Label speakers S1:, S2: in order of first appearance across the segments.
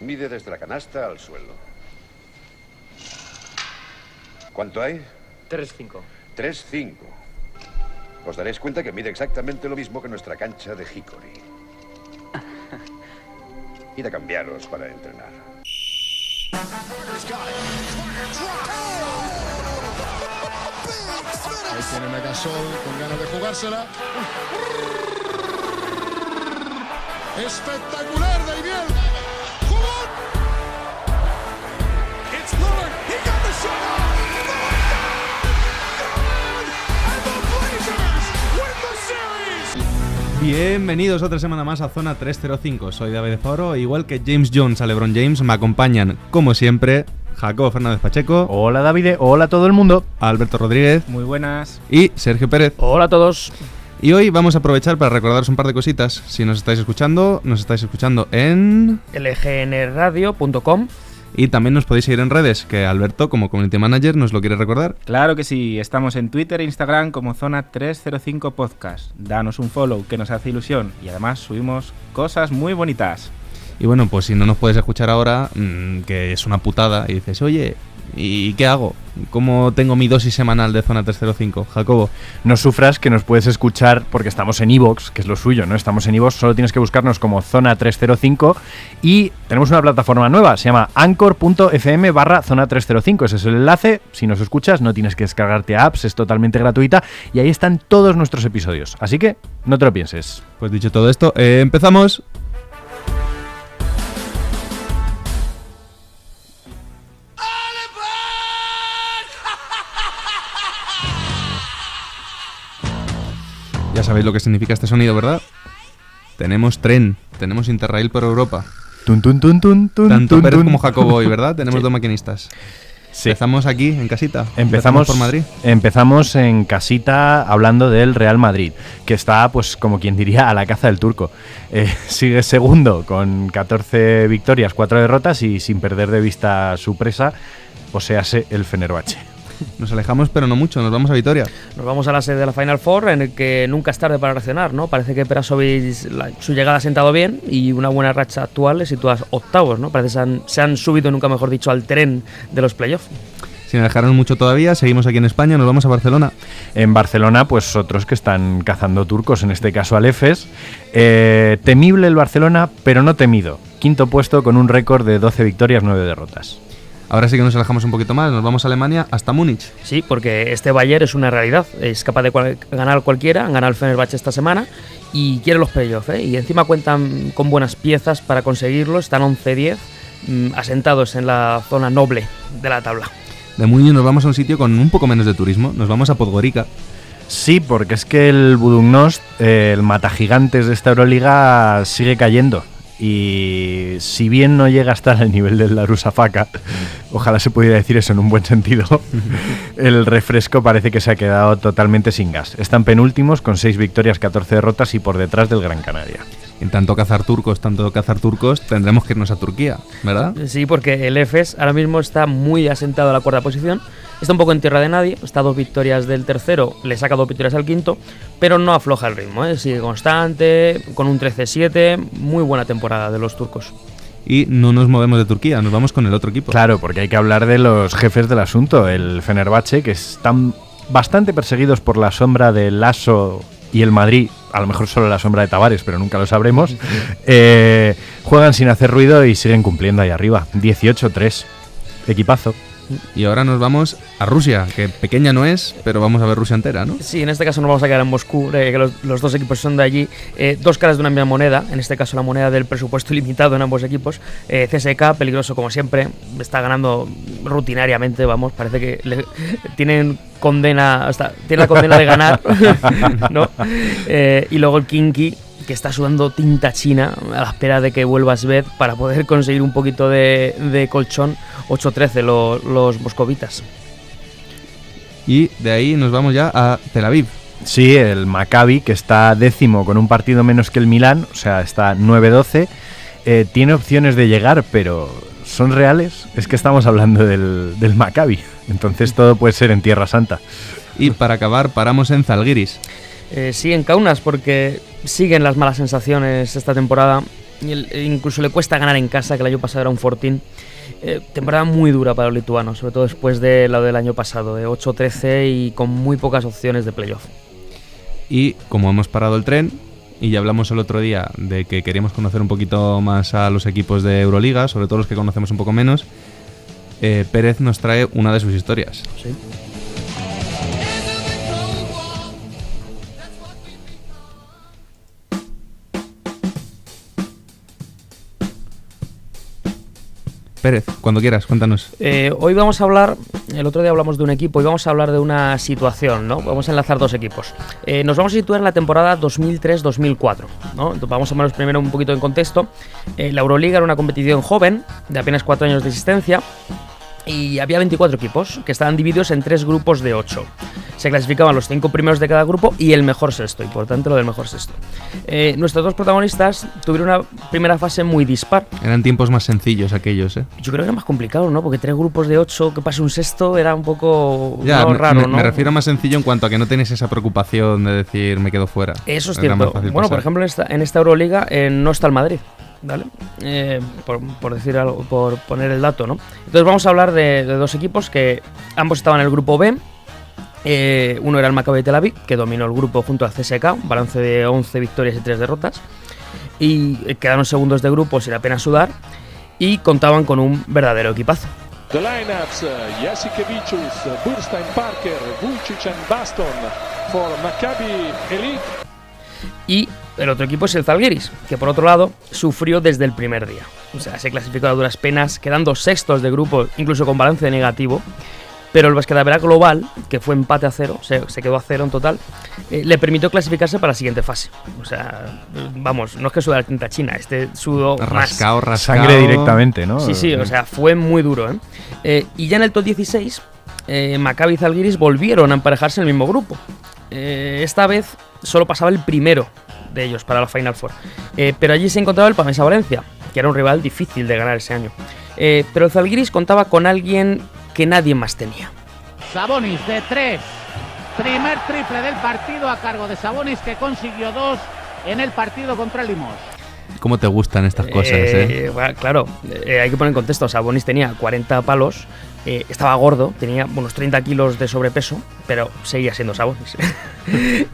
S1: Mide desde la canasta al suelo. ¿Cuánto hay?
S2: 3-5.
S1: 3-5. Os daréis cuenta que mide exactamente lo mismo que nuestra cancha de Hickory. Id a cambiaros para entrenar.
S3: Ahí tienen a Gasol con ganas de jugársela. Espectacular, Daimiel.
S4: Bienvenidos otra semana más a Zona 305. Soy David Foro. Igual que James Jones a LeBron James, me acompañan, como siempre, Jacobo Fernández Pacheco,
S5: Hola David, hola a todo el mundo.
S4: Alberto Rodríguez
S2: Muy buenas.
S4: y Sergio Pérez.
S2: Hola a todos.
S4: Y hoy vamos a aprovechar para recordaros un par de cositas. Si nos estáis escuchando, nos estáis escuchando en...
S2: lgnradio.com.
S4: Y también nos podéis seguir en redes, que Alberto, como Community Manager, nos lo quiere recordar.
S6: Claro que sí, estamos en Twitter e Instagram como Zona 305 Podcast. Danos un follow que nos hace ilusión y además subimos cosas muy bonitas.
S4: Y bueno, pues si no nos puedes escuchar ahora, mm, que es una putada, y dices, oye, ¿y qué hago? ¿Cómo tengo mi dosis semanal de Zona 305? Jacobo.
S5: No sufras que nos puedes escuchar porque estamos en Evox, que es lo suyo, ¿no? Estamos en Evox, solo tienes que buscarnos como Zona 305 y tenemos una plataforma nueva, se llama anchor.fm barra Zona 305. Ese es el enlace, si nos escuchas no tienes que descargarte apps, es totalmente gratuita y ahí están todos nuestros episodios. Así que no te lo pienses.
S4: Pues dicho todo esto, eh, empezamos. Sabéis lo que significa este sonido, ¿verdad? Tenemos tren, tenemos Interrail por Europa.
S5: Tun, tun, tun, tun, tun,
S4: Tanto
S5: tun,
S4: Pérez
S5: tun.
S4: como Jacobo hoy, ¿verdad? Tenemos dos maquinistas.
S5: Sí.
S4: Empezamos aquí, en casita.
S5: Empezamos
S4: por Madrid.
S5: Empezamos en casita hablando del Real Madrid, que está, pues, como quien diría, a la caza del turco. Eh, sigue segundo con 14 victorias, 4 derrotas y sin perder de vista su presa, o sea, el Fenerbahce.
S4: Nos alejamos, pero no mucho, nos vamos a Vitoria.
S2: Nos vamos a la sede de la Final Four, en el que nunca es tarde para reaccionar, ¿no? Parece que Perasovic, la- su llegada ha sentado bien y una buena racha actual le sitúa octavos, ¿no? Parece que se han, se han subido, nunca mejor dicho, al tren de los playoffs.
S4: Sin alejarnos mucho todavía, seguimos aquí en España, nos vamos a Barcelona.
S5: En Barcelona, pues otros que están cazando turcos, en este caso al EFES. Eh, temible el Barcelona, pero no temido. Quinto puesto con un récord de 12 victorias, 9 derrotas.
S4: Ahora sí que nos alejamos un poquito más, nos vamos a Alemania hasta Múnich.
S2: Sí, porque este Bayern es una realidad. Es capaz de cual- ganar cualquiera. Han ganado el Fenerbahce esta semana y quiere los playoffs. ¿eh? Y encima cuentan con buenas piezas para conseguirlo. Están 11-10, mm, asentados en la zona noble de la tabla.
S4: De Múnich nos vamos a un sitio con un poco menos de turismo, nos vamos a Podgorica.
S5: Sí, porque es que el Budugnost, eh, el matagigantes de esta Euroliga, sigue cayendo. Y si bien no llega a estar al nivel del Darusafaka, ojalá se pudiera decir eso en un buen sentido, el refresco parece que se ha quedado totalmente sin gas. Están penúltimos con 6 victorias, 14 derrotas y por detrás del Gran Canaria.
S4: En tanto cazar turcos, tanto cazar turcos, tendremos que irnos a Turquía, ¿verdad?
S2: Sí, porque el EFES ahora mismo está muy asentado a la cuarta posición. Está un poco en tierra de nadie. Está a dos victorias del tercero, le saca dos victorias al quinto, pero no afloja el ritmo. ¿eh? Sigue constante, con un 13-7. Muy buena temporada de los turcos.
S4: Y no nos movemos de Turquía, nos vamos con el otro equipo.
S5: Claro, porque hay que hablar de los jefes del asunto, el Fenerbahce, que están bastante perseguidos por la sombra del Lasso y el Madrid, a lo mejor solo la sombra de Tavares, pero nunca lo sabremos. Eh, juegan sin hacer ruido y siguen cumpliendo ahí arriba. 18-3. Equipazo.
S4: Y ahora nos vamos a Rusia, que pequeña no es, pero vamos a ver Rusia entera, ¿no?
S2: Sí, en este caso nos vamos a quedar en Moscú, eh, que los, dos equipos son de allí. Eh, dos caras de una misma moneda, en este caso la moneda del presupuesto ilimitado en ambos equipos. Eh, CSK, peligroso como siempre, está ganando rutinariamente, vamos, parece que le- tienen condena, hasta, tiene la condena de ganar, ¿no? Eh, y luego el Kinky, que está sudando tinta china a la espera de que vuelva Sved para poder conseguir un poquito de, de colchón 8-13 lo- los moscovitas.
S4: Y de ahí nos vamos ya a Tel Aviv.
S5: Sí, el Maccabi, que está décimo con un partido menos que el Milán, o sea, está 9-12. eh, tiene opciones de llegar, pero ¿son reales? Es que estamos hablando del, del Maccabi. Entonces todo puede ser en Tierra Santa.
S4: Y para acabar, paramos en Zalgiris.
S2: Eh, sí, en Kaunas, porque siguen las malas sensaciones esta temporada. e incluso le cuesta ganar en casa, que el año pasado era un fortín. Eh, temporada muy dura para los lituanos, sobre todo después de lo del año pasado, de 8-13 y con muy pocas opciones de playoff.
S4: Y como hemos parado el tren, y ya hablamos el otro día de que queríamos conocer un poquito más a los equipos de Euroliga, sobre todo los que conocemos un poco menos, eh, Pérez nos trae una de sus historias. Cuando quieras, cuéntanos.
S2: Eh, hoy vamos a hablar, el otro día hablamos de un equipo, y vamos a hablar de una situación, ¿no? Vamos a enlazar dos equipos. Eh, nos vamos a situar en la temporada 2003-2004, ¿no? Entonces, vamos a ponernos primero un poquito en contexto. Eh, la Euroliga era una competición joven, de apenas cuatro años de existencia, y había 24 equipos que estaban divididos en tres grupos de 8. Se clasificaban los cinco primeros de cada grupo y el mejor sexto, importante lo del mejor sexto. Eh, nuestros dos protagonistas tuvieron una primera fase muy dispar.
S4: Eran tiempos más sencillos aquellos, ¿eh?
S2: Yo creo que era más complicado, ¿no? Porque tres grupos de 8 que pase un sexto era un poco
S4: Ya,
S2: no, raro,
S4: me-
S2: ¿no?
S4: me refiero a más sencillo en cuanto a que no tenéis esa preocupación de decir me quedo fuera.
S2: Eso es
S4: Era
S2: cierto. Bueno, por ejemplo, en esta, en esta Euroliga eh, no está el Madrid, ¿vale? Eh, por, por decir algo, por poner el dato, ¿no? Entonces vamos a hablar de, de dos equipos que ambos estaban en el grupo B. Eh, uno era el Maccabi Tel Aviv, que dominó el grupo junto al CSK, un balance de 11 victorias y 3 derrotas. Y eh, quedaron segundos de grupo sin apenas sudar. Y contaban con un verdadero equipazo.
S7: The lineups uh, uh, Burstein Parker, Vucic and Baston for Maccabi Elite.
S2: Y el otro equipo es el Zalgiris, que por otro lado sufrió desde el primer día. O sea, se clasificó a duras penas, quedando sextos de grupo, incluso con balance negativo. Pero el Basquetavera Global, que fue empate a cero, se, se quedó a cero en total, eh, le permitió clasificarse para la siguiente fase. O sea, vamos, no es que sudara tinta china, este sudó más.
S4: Rascado, rascado.
S5: Sangre directamente, ¿no?
S2: Sí, sí, o sea, fue muy duro. ¿eh? Eh, y ya en el top 16, eh, Maccabi y Zalgiris volvieron a emparejarse en el mismo grupo. Eh, esta vez solo pasaba el primero de ellos para la Final Four. Eh, pero allí se encontraba el Pamesa Valencia, que era un rival difícil de ganar ese año. Eh, pero el Zalgiris contaba con alguien que nadie más tenía.
S8: Sabonis de tres. Primer triple del partido a cargo de Sabonis que consiguió dos en el partido contra el Limos.
S4: ¿Cómo te gustan estas cosas, eh?
S2: Eh, bueno, claro, eh, hay que poner en contexto. Sabonis tenía 40 palos, eh, estaba gordo, tenía unos 30 kilos de sobrepeso, pero seguía siendo Sabonis.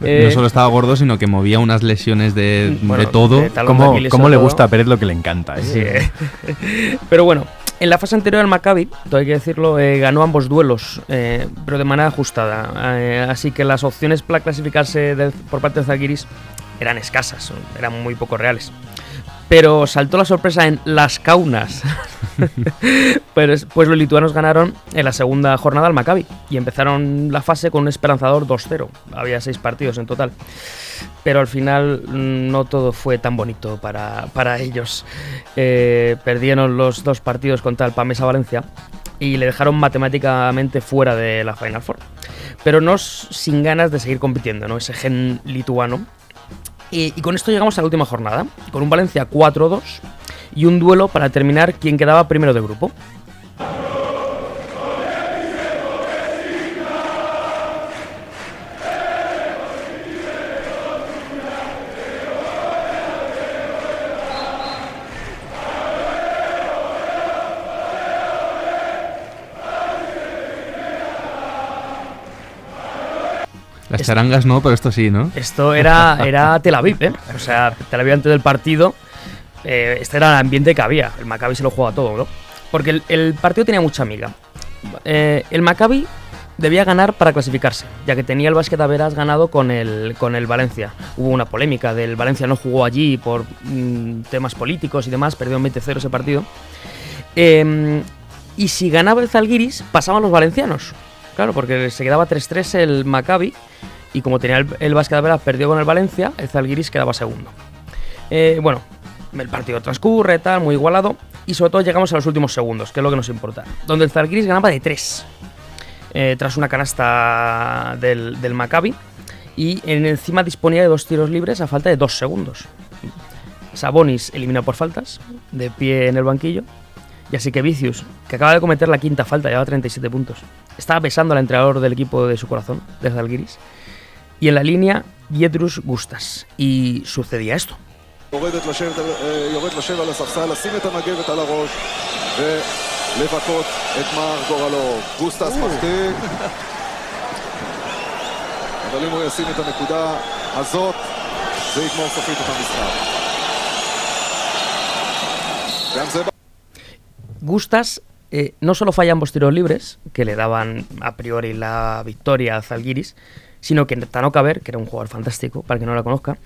S2: Eh,
S4: no solo estaba gordo, sino que movía unas lesiones de,
S2: bueno,
S4: de todo.
S2: de
S5: ¿Cómo, cómo le gusta a Pérez lo que le encanta? ¿eh?
S2: Sí, eh. Pero bueno, en la fase anterior al Maccabi, todo hay que decirlo, eh, ganó ambos duelos, eh, pero de manera ajustada. Eh, así que las opciones para clasificarse por parte de Zalgiris eran escasas, eran muy poco reales. Pero saltó la sorpresa en las Kaunas. pues, pues los lituanos ganaron en la segunda jornada al Maccabi y empezaron la fase con un esperanzador 2-0. Había seis partidos en total. Pero al final mm, no todo fue tan bonito para, para ellos. Eh, perdieron los dos partidos contra el Pamesa Valencia y le dejaron matemáticamente fuera de la Final Four. Pero no sin ganas de seguir compitiendo, ¿no? Ese gen lituano. Y, y con esto llegamos a la última jornada, con un Valencia 4-2 y un duelo para determinar quién quedaba primero de grupo.
S4: Las charangas no, pero esto sí, ¿no?
S2: Esto era, era Tel Aviv, ¿eh? O sea, Tel Aviv antes del partido, eh, este era el ambiente que había. El Maccabi se lo juega todo, ¿no? Porque el, el partido tenía mucha amiga. Eh, el Maccabi debía ganar para clasificarse, ya que tenía el Básquet Averas ganado con el, con el Valencia. Hubo una polémica del Valencia no jugó allí por mm, temas políticos y demás, perdió 20-0 ese partido. Eh, y si ganaba el Zalgiris, pasaban los valencianos. Claro, porque se quedaba 3-3 el Maccabi y como tenía el, el Básquet Averas perdió con el Valencia, el Zalgiris quedaba segundo. Eh, bueno, el partido transcurre, tal, muy igualado y sobre todo llegamos a los últimos segundos, que es lo que nos importa, donde el Zalgiris ganaba de 3 eh, tras una canasta del, Maccabi y en encima disponía de dos tiros libres a falta de dos segundos. Sabonis eliminado por faltas, de pie en el banquillo. Y así que Vicius, que acaba de cometer la quinta falta, llevaba 37 puntos. Estaba besando al entrenador del equipo de su corazón, de Zalgiris. Y en la línea, Yedrus Gustas. Y sucedía esto.
S3: יורדת לשבת, על- אה, יורד לשבת על הספסל, לשים את המגבת על הראש ולבכות את מר גורלו. גוסטס מחטיא, אבל אם הוא ישים את הנקודה הזאת, זה יגמור סופית את המשחק. גם זה
S2: Gustas eh, no solo falla ambos tiros libres, que le daban a priori la victoria a Zalgiris, sino que Tanoka Ver, que era un jugador fantástico, para el que no la conozca,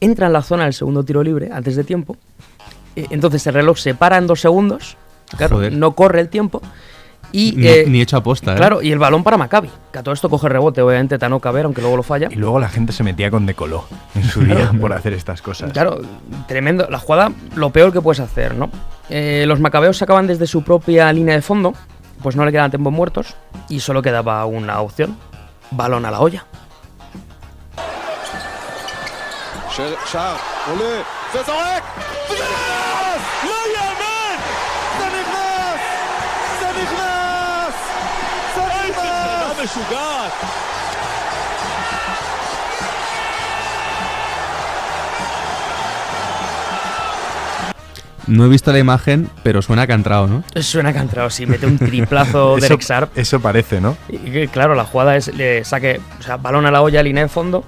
S2: entra en la zona del segundo tiro libre antes de tiempo. eh, entonces el reloj se para en dos segundos, claro,
S4: Joder.
S2: no corre el tiempo. Y,
S4: Ni,
S2: eh,
S4: ni hecho aposta, ¿eh?
S2: Claro, y el balón para Maccabi, que a todo esto coge rebote, obviamente Tanoka Ver, aunque luego lo falla.
S5: Y luego la gente se metía con decoló en su día por hacer estas cosas.
S2: Claro, tremendo. La jugada, lo peor que puedes hacer, ¿no? Eh, los macabeos sacaban desde su propia línea de fondo, pues no le quedaban tiempos muertos y solo quedaba una opción: balón a la olla.
S4: No he visto la imagen, pero suena cantrao, ¿no?
S2: Suena cantado, sí, mete un triplazo de
S5: eso,
S2: Rexarp.
S5: eso parece, ¿no?
S2: Y que, claro, la jugada es le saque, o sea, balón a la olla, línea de fondo,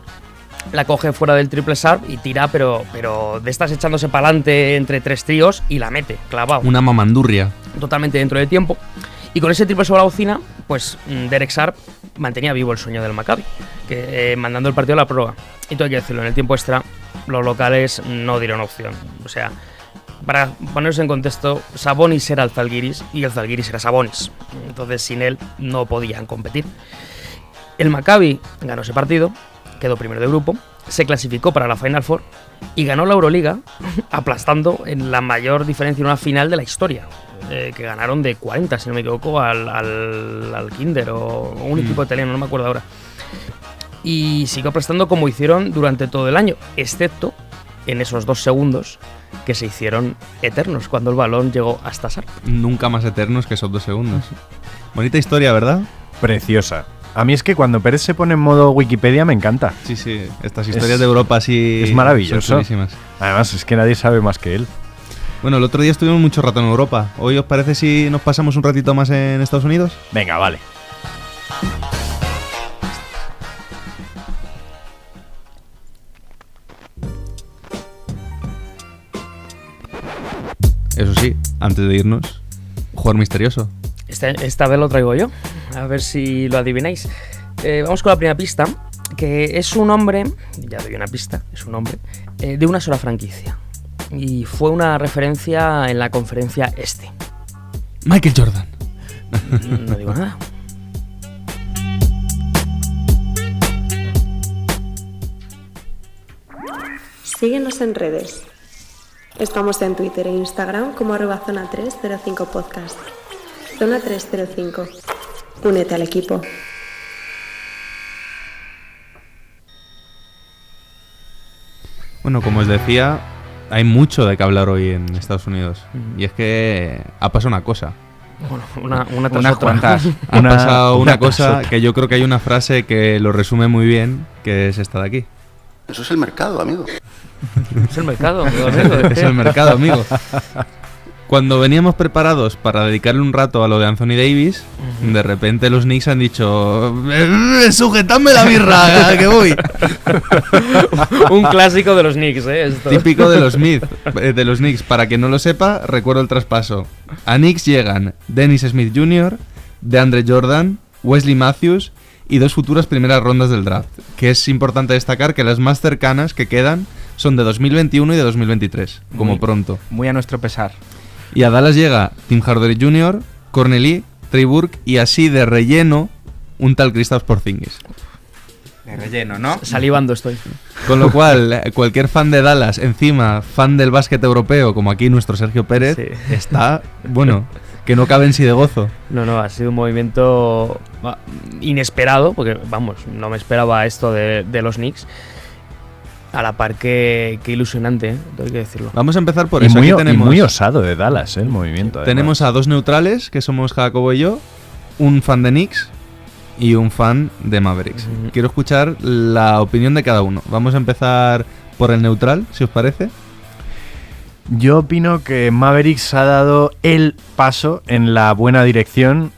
S2: la coge fuera del triple sarp y tira, pero, pero de estas echándose para adelante entre tres tríos y la mete, clavado.
S4: Una mamandurria.
S2: totalmente dentro de tiempo. Y con ese triple sobre la bocina, pues mm, Derek Sharp mantenía vivo el sueño del Maccabi, que, eh, mandando el partido a la prórroga. Y todo hay que decirlo, en el tiempo extra, los locales no dieron opción. O sea, para ponerse en contexto, Sabonis era el Zalgiris y el Zalgiris era Sabonis. Entonces, sin él no podían competir. El Maccabi ganó ese partido, quedó primero de grupo, se clasificó para la Final Four y ganó la Euroliga aplastando en la mayor diferencia en una final de la historia. eh, que ganaron de 40, si no me equivoco, al, al, al Kinder o un equipo italiano, no me acuerdo ahora. Y siguió aplastando como hicieron durante todo el año, excepto en esos dos segundos que se hicieron eternos cuando el balón llegó hasta Sarp.
S4: Nunca más eternos que esos dos segundos. Bonita historia, ¿verdad?
S5: Preciosa. A mí es que cuando Pérez se pone en modo Wikipedia me encanta.
S4: Sí, sí. Estas historias
S5: Es-
S4: de Europa así.
S5: es maravilloso.
S4: son.
S5: Además, es que nadie sabe más que él.
S4: Bueno, el otro día estuvimos mucho rato en Europa. ¿Hoy os parece si nos pasamos un ratito más en Estados Unidos?
S5: Venga, vale.
S4: Eso sí, antes de irnos, jugador misterioso.
S2: Esta, esta vez lo traigo yo, a ver si lo adivináis. Eh, vamos con la primera pista, que es un hombre, ya doy una pista, es un hombre, eh, de una sola franquicia. Y fue una referencia en la conferencia este.
S4: Michael Jordan.
S2: No digo nada.
S9: Síguenos en redes. Estamos en Twitter e Instagram como arroba zona 305 podcast. Zona 305. Únete al equipo.
S4: Bueno, como os decía, hay mucho de qué hablar hoy en Estados Unidos. Y es que ha pasado una cosa.
S2: Bueno, una, una tras
S6: Unas
S2: otra.
S6: cuantas.
S4: Ha
S5: Una-
S4: pasado una, cosa que yo creo que hay una frase que lo resume muy bien, que es esta de aquí.
S10: Eso es el mercado, amigo.
S2: Es el mercado. amigo, amigo.
S4: es el mercado, amigo. Cuando veníamos preparados para dedicarle un rato a lo de Anthony Davis, de repente los Knicks han dicho: "Eh, ¡Sujetadme la birra, que voy!
S2: Un clásico de los Knicks, ¿eh? Esto.
S4: Típico de los Smith, eh, de los Knicks. Para quien no lo sepa, recuerdo el traspaso. A Knicks llegan Dennis Smith Jr., DeAndre Jordan, Wesley Matthews y dos futuras primeras rondas del draft. Que es importante destacar que las más cercanas que quedan son de 2021 y de 2023, como
S6: Muy-
S4: pronto.
S6: Muy a nuestro pesar.
S4: Y a Dallas llega Tim Hardaway Jr., Cornely, Trey Burke y así de relleno un tal Kristaps Porzingis.
S6: De relleno, ¿no?
S2: Salivando estoy.
S4: Con lo cual, cualquier fan de Dallas, encima fan del básquet europeo, como aquí nuestro Sergio Pérez,
S2: Sí.
S4: está, bueno, que no cabe en sí de gozo.
S2: No, no, ha sido un movimiento inesperado, porque vamos, no me esperaba esto de, de los Knicks. A la par que, que ilusionante, ¿eh? Tengo que decirlo.
S4: Vamos a empezar por
S5: y,
S4: eso.
S5: muy,
S4: Aquí
S5: y
S4: tenemos,
S5: muy osado de Dallas, ¿eh? el movimiento. además.
S4: tenemos a dos neutrales, que somos Jacobo y yo, un fan de Knicks y un fan de Mavericks. Quiero escuchar la opinión de cada uno. Vamos a empezar por el neutral, si os parece.
S5: Yo opino que Mavericks ha dado el paso en la buena dirección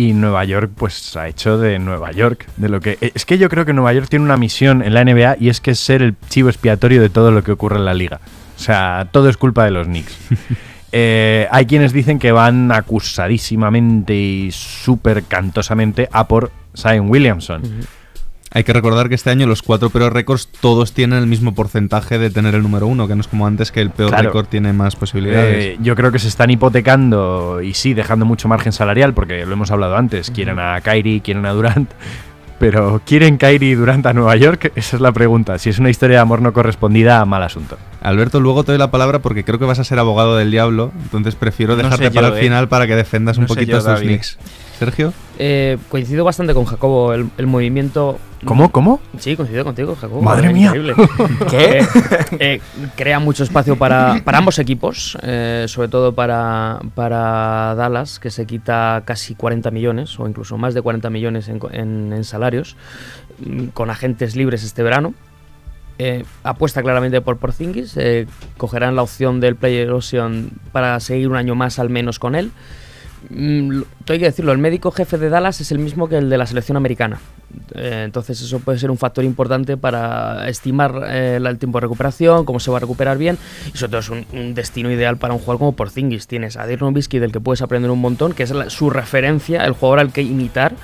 S5: y Nueva York pues ha hecho de Nueva York de lo que es que yo creo que Nueva York tiene una misión en la NBA y es que es ser el chivo expiatorio de todo lo que ocurre en la liga. O sea, todo es culpa de los Knicks. Eh, hay quienes dicen que van acusadísimamente y súper cantosamente a por Zion Williamson.
S4: Hay que recordar que este año los cuatro peores récords todos tienen el mismo porcentaje de tener el número uno, que no es como antes que el peor
S5: Claro.
S4: récord tiene más posibilidades.
S5: Eh, yo creo que se están hipotecando y sí, dejando mucho margen salarial, porque lo hemos hablado antes. Quieren a Kyrie, quieren a Durant. Pero ¿quieren Kyrie y Durant a Nueva York? Esa es la pregunta. Si es una historia de amor no correspondida, mal asunto.
S4: Alberto, luego te doy la palabra porque creo que vas a ser abogado del diablo, entonces prefiero
S6: No
S4: dejarte para el
S6: eh.
S4: final para que defendas un
S6: No
S4: poquito
S6: yo,
S4: a estos. Knicks. Sergio,
S2: Eh, coincido bastante con Jacobo. El, el movimiento.
S5: ¿Cómo? ¿Cómo?
S2: Sí, coincido contigo, Jacobo.
S5: Madre
S2: Eh,
S5: mía.
S2: increíble. ¿Qué? Eh, crea mucho espacio para, para ambos equipos, eh, sobre todo para, para Dallas, que se quita casi 40 millones o incluso más de 40 millones en, en- en salarios, mm, con agentes libres este verano. Eh, apuesta claramente por Porzingis, eh, cogerán la opción del player option para seguir un año más al menos con él. Mm, Tengo que decirlo, el médico jefe de Dallas es el mismo que el de la selección americana. Eh, entonces eso puede ser un factor importante para estimar eh, el tiempo de recuperación, cómo se va a recuperar bien. Y sobre todo es un, destino ideal para un jugador como Porzingis. Tienes a Dirk Nowitzki del que puedes aprender un montón, que es su referencia, el jugador al que imitar.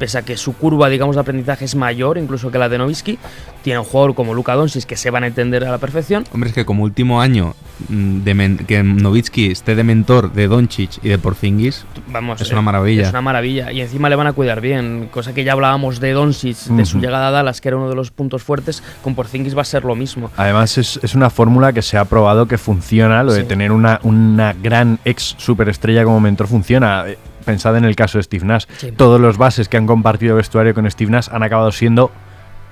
S2: Pese a que su curva, digamos, de aprendizaje es mayor incluso que la de Nowitzki, tiene un jugador como Luka Doncic que se van a entender a la perfección.
S4: hombre, es que como último año mm, de que Novitsky esté de mentor de Doncic y de Porzingis,
S2: Vamos,
S4: es una maravilla.
S2: Es una maravilla. Y encima le van a cuidar bien. Cosa que ya hablábamos de Doncic, de su llegada a Dallas, que era uno de los puntos fuertes. Con Porzingis va a ser lo mismo.
S5: Además, es, es una fórmula que se ha probado que funciona. Lo de tener una, una gran ex superestrella como mentor funciona. Pensad en el caso de Steve Nash.
S2: Sí.
S5: Todos los bases que han compartido vestuario con Steve Nash han acabado siendo,